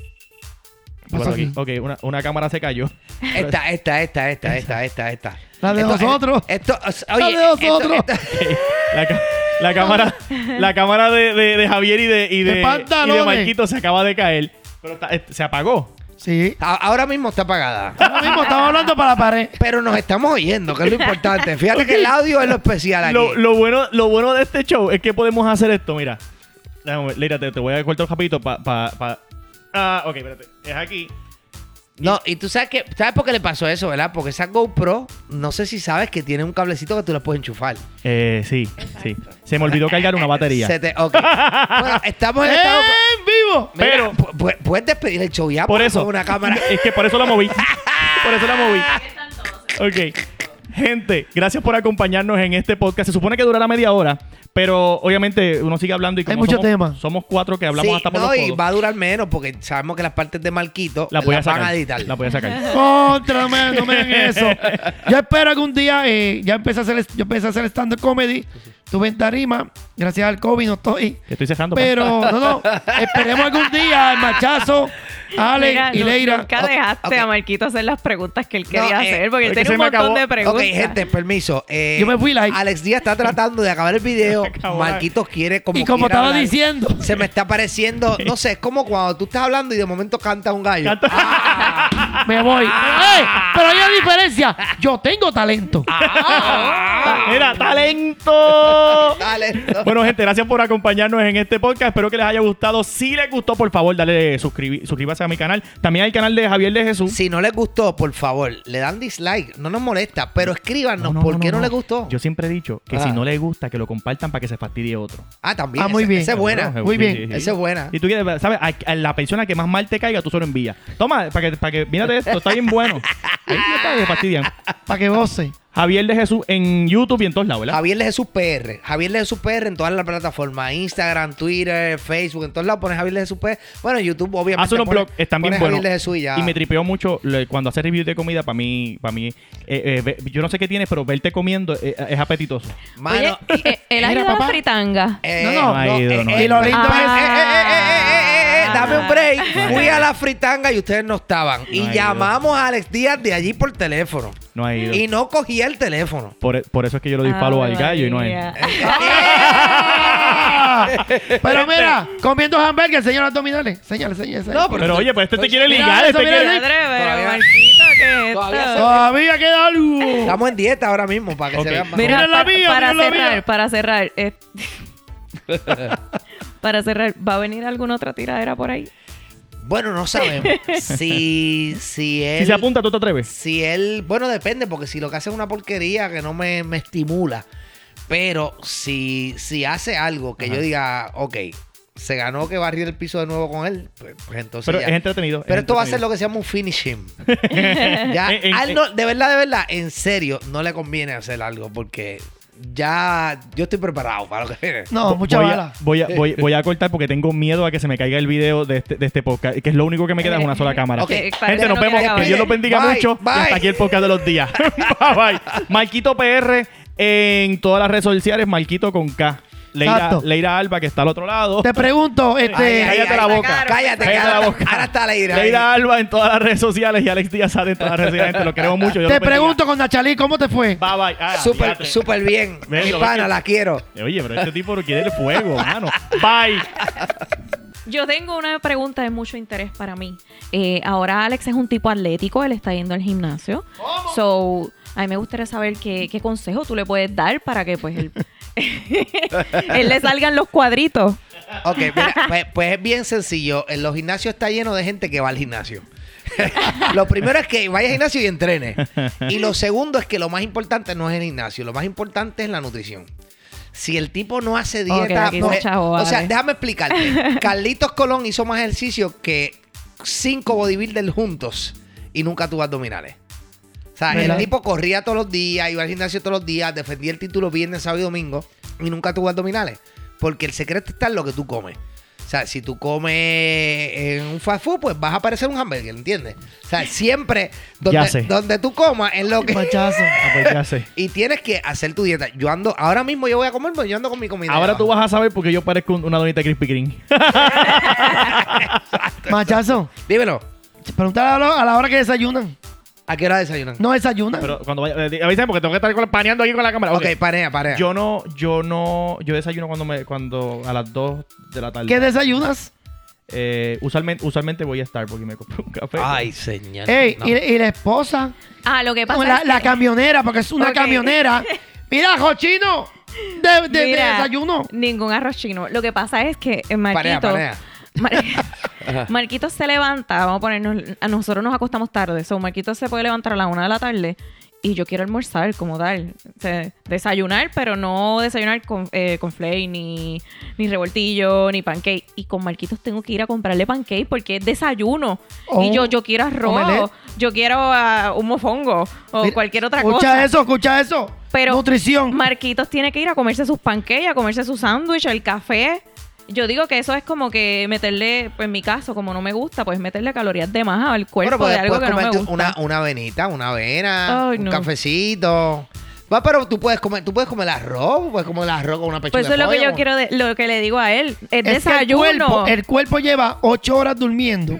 aquí. Ok, una, una cámara se cayó. Esta, esta, esta, esta, esta, esta, esta. La de Esto- nosotros. Esto, La oye, de esto- nosotros. esto- La, la cámara, la cámara de, de- de Javier y de, y De de, y de Marquito se acaba de caer. Pero está- eh, se apagó. Sí. a- ahora mismo está apagada. Ahora mismo estamos hablando para la pared. Pero nos estamos oyendo, que es lo importante. Fíjate que el audio es lo especial aquí. Lo, lo bueno, lo bueno de este show es que podemos hacer esto, mira. Déjame ver, Leira, te, te voy a cortar un rapidito para... Pa, pa- Ah, ok, espérate. Es aquí. No, y tú sabes que, ¿sabes por qué le pasó eso, verdad? Porque esa GoPro, no sé si sabes que tiene un cablecito que tú le puedes enchufar. Eh, sí, sí. Se me olvidó cargar una batería. Se te- ok. bueno, estamos en Estados ¡En vivo! Mira, Pero- pu- pu- puedes despedir el show ya Por porque eso. con una cámara. Es que por eso la moví. por eso la moví. Ok. Gente, gracias por acompañarnos en este podcast. Se supone que durará media hora, pero obviamente uno sigue hablando y como mucho somos, tema. somos cuatro que hablamos Sí, hasta por no, los y codos. va a durar menos porque sabemos que las partes de Marquito La voy a las van sacar. a editar. La voy a sacar. Contra, no me, no me den eso. Yo espero algún día, eh, ya empecé a hacer, yo empecé a hacer stand-up comedy. Tuve en tarima. Gracias al COVID no estoy. Te estoy cerrando. pa. Pero, no, no. Esperemos algún día el machazo Ale Mira, y Leira. Nunca Ok, dejaste ok. a Marquito hacer las preguntas que él quería No, eh, hacer, porque él tiene un montón acabó. de Ok, preguntas. gente, permiso. Eh, Yo me fui live. Alex Díaz está tratando de acabar el video. acabó. Marquitos quiere como y como estaba hablar. diciendo, Se me está pareciendo, no sé, es como cuando tú estás hablando y de momento canta un gallo. Canta- Ah, me voy. ¡Eh! Pero hay una diferencia. Yo tengo talento. Mira, talento. dale. Bueno, gente, gracias por acompañarnos en este podcast. Espero que les haya gustado. Si les gustó, por favor, dale suscribir, a mi canal. También al canal de Javier de Jesús. Si no les gustó, por favor, le dan dislike. No nos molesta, pero escríbanos por qué no, les gustó. Yo siempre he dicho que Ah. si no les gusta, que lo compartan para que se fastidie otro. Ah, también. Ah, muy bien. Esa es buena. Muy sí, bien. sí, sí. Esa es buena. Si tú quieres, ¿sabes? A, a la persona que más mal te caiga, tú solo envías. Toma, para que, para que, mírate esto, está bien bueno. Ahí está, que fastidian. Para que goce. Javier de Jesús en YouTube y en todos lados, ¿verdad? Javier de Jesús PR. Javier de Jesús PR en todas las plataformas. Instagram, Twitter, Facebook. En todos lados pones Javier de Jesús PR. Bueno, YouTube obviamente. Hace unos blogs, están bien buenos. Javier de Jesús y ya. Y me tripeó mucho cuando hace reviews de comida. Para mí, para mí eh, eh, yo no sé qué tienes, pero verte comiendo eh, es apetitoso. Mano, Oye, eh, él ha ido a fritanga. eh, No, no, no ha ido, no eh. Y lo lindo eh, es- eh, eh, eh, eh, eh, eh, Dame un break. Fui a la fritanga y ustedes no estaban. No y llamamos a Alex Díaz de allí por teléfono. No ha ido. Y no cogía el teléfono. Por, por eso es que yo lo di follow al gallo y no a él. María. Pero mira, comiendo hamburger, señor abdominales. Señale, señale. señale. No, Pero oye, pues este te quiere ligar. eso, Este mira quiere... Madre, pero Marquito, ¿qué es Todavía esto? Todavía queda algo. Estamos en dieta ahora mismo para que se vean más. Mira, Mira la mía, para mira la cerrar, mía. para cerrar. eh, para cerrar, ¿va a venir alguna otra tiradera por ahí? Bueno, no sabemos. si, si él. Si se apunta, ¿tú te atreves? Si él. Bueno, depende, porque si lo que hace es una porquería que no me, me estimula. Pero si, si hace algo que Ajá. yo diga, ok, se ganó que barrir el piso de nuevo con él, pues, pues entonces. Pero ya. es entretenido. Pero es esto va a ser lo que se llama un finishing. ya, En- en- no- de verdad, de verdad, en serio, no le conviene hacer algo porque ya yo estoy preparado para lo que viene. No, mucha voy bala. A, voy, a, voy, voy a cortar porque tengo miedo a que se me caiga el video de este, de este podcast. Que es lo único que me queda es una sola cámara. Ok, parece Gente, nos vemos. Que Dios los bendiga Bye, mucho. bye. Y hasta aquí el podcast de los días. bye bye. Marquito PR en todas las redes sociales. Marquito con K. Leira. Leira Alba, que está al otro lado. Te pregunto, este. ay, Cállate ay, la boca. Cállate, Cállate la boca. Ahora está Leira. ahí. Leira Alba en todas las redes sociales y Alex Díaz en todas las redes sociales. Lo queremos mucho. Te pregunto con Nachalí, ¿cómo te fue? Bye bye. Ah, Súper, fíjate. súper bien. Ven, Mi pana, que- la quiero. Oye, pero este tipo quiere el fuego, mano. Bye. Yo tengo una pregunta de mucho interés para mí. Eh, ahora Alex es un tipo atlético, él está yendo al gimnasio. So, a mí me gustaría saber qué, qué consejo tú le puedes dar para que pues él, él le salgan los cuadritos. Ok, mira, pues, pues es bien sencillo. En los gimnasios está lleno de gente que va al gimnasio. lo primero es que vaya al gimnasio y entrene. Y lo segundo es que lo más importante no es el gimnasio, lo más importante es la nutrición. Si el tipo no hace dieta, pues- o sea, déjame explicarte. Carlitos Colón hizo más ejercicio que cinco bodybuilders juntos y nunca tuvo abdominales. O sea, ¿Verdad? el tipo corría todos los días, iba al gimnasio todos los días, defendía el título viernes, sábado y domingo y nunca tuvo abdominales. Porque el secreto está en lo que tú comes. O sea, si tú comes en un fast food, pues vas a parecer un hamburger, ¿entiendes? O sea, siempre donde, donde tú comas es lo que... Machazo. Ah, pues ya sé. Y tienes que hacer tu dieta. Yo ando, ahora mismo yo voy a comer, pero yo ando con mi comida. Ahora tú vas a saber porque yo parezco un- una donita Krispy Kreme. Machazo. Dímelo. Pregúntale a la, a la hora que desayunan. ¿A qué hora desayunan? No desayunan. Pero cuando vaya, eh, avísame porque tengo que estar con- paneando aquí con la cámara. ok, parea, parea. Yo no, yo no, yo desayuno cuando me, cuando a las 2 de la tarde. ¿Qué desayunas? Eh, usualmente, usualmente voy a Starbucks y me compro un café. Ay, señor. Ey, No. y, y la esposa. Ah, lo que pasa la, es la que- camionera, porque es una Ok. camionera. Mira, cochino. De, de- de Mira, desayuno. Ningún arroz chino. Lo que pasa es que eh, Parea, Marquito... parea. Mar- Marquito se levanta, vamos a ponernos, a nosotros nos acostamos tarde, so Marquito se puede levantar a la una de la tarde y yo quiero almorzar como tal, O sea, desayunar, pero no desayunar con, eh, con flake, ni, ni revoltillo, ni pancake. Y con Marquitos tengo que ir a comprarle pancake porque es desayuno. Oh, y yo, yo quiero arroz, omelette. yo quiero ah, un mofongo o Mira, cualquier otra escucha cosa. eso, escucha eso. Pero Nutrición. Marquitos tiene que ir a comerse sus pancakes, a comerse su sándwich, el café. Yo digo que eso es como que meterle, pues en mi caso, como no me gusta, pues meterle calorías de más al cuerpo Bueno, de algo que no me gusta. una, una avenita, una avena, un no. cafecito. Va, pero tú puedes comer, tú puedes comer arroz, puedes comer arroz con una pechuga Pues eso es lo que yo quiero, de- lo que le digo a él. Es, Es que el desayuno. cuerpo, el cuerpo lleva ocho horas durmiendo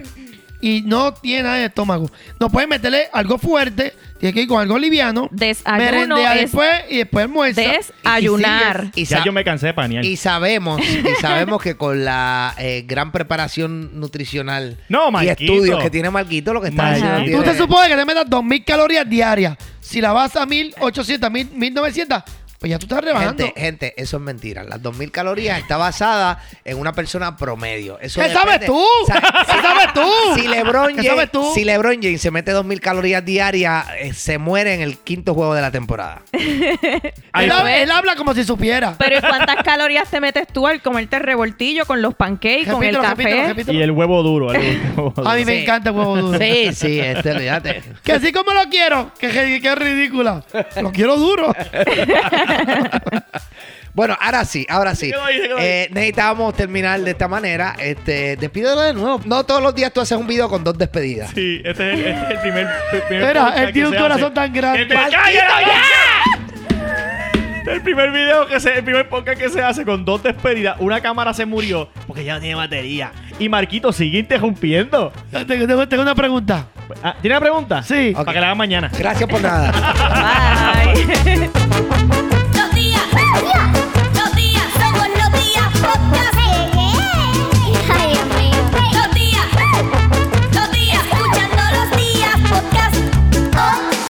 y no tiene nada de estómago. No puedes meterle algo fuerte, tienes que ir con algo liviano. Desayuno merendea es después y después almuerza. desayunar. Y, Ya yo me cansé de panear. y sabemos, y sabemos que con la eh, gran preparación nutricional No, y Marquito. estudios que tiene Marquito, lo que está Marquito. haciendo Tú tiene- te supone que te metas 2.000 calorías diarias. Si la vas a 1.800, 1.000, 1.900, pues ya tú estás rebajando. Gente, gente, eso es mentira. Las 2.000 calorías está basada en una persona promedio. Eso ¿Qué depende- sabes tú? O sea, ¿Qué sabes tú? Si LeBron, ¿Qué James, sabes tú? si LeBron James se mete 2.000 calorías diarias, eh, se muere en el quinto juego de la temporada. Él, pues. habla, él habla como si supiera. Pero ¿y cuántas calorías te metes tú al comerte el revoltillo con los pancakes, con el Repítelo, café? repítelo, repítelo. Y el huevo duro. el huevo duro. A mí me Sí. encanta el huevo duro. Sí, sí, este, olvídate. Que así como lo quiero, que, que, que es ridícula. Lo quiero duro. Bueno, ahora sí, ahora sí. Eh, necesitábamos terminar de esta manera. Este, despídelo de nuevo. No todos los días tú haces un video con dos despedidas. Sí, este es el, este es el primer, primer Mira, él tiene un corazón hace. tan grande. Este- ¡Maldito ¡Cállate ya! Este es el primer video que se, el primer podcast que se hace con dos despedidas. Una cámara se murió porque ya no tiene batería. Y Marquito sigue interrumpiendo. Tengo, tengo- tengo una pregunta. Ah, ¿Tiene una pregunta? Sí. Para que la haga mañana. Gracias por nada. Bye. 报应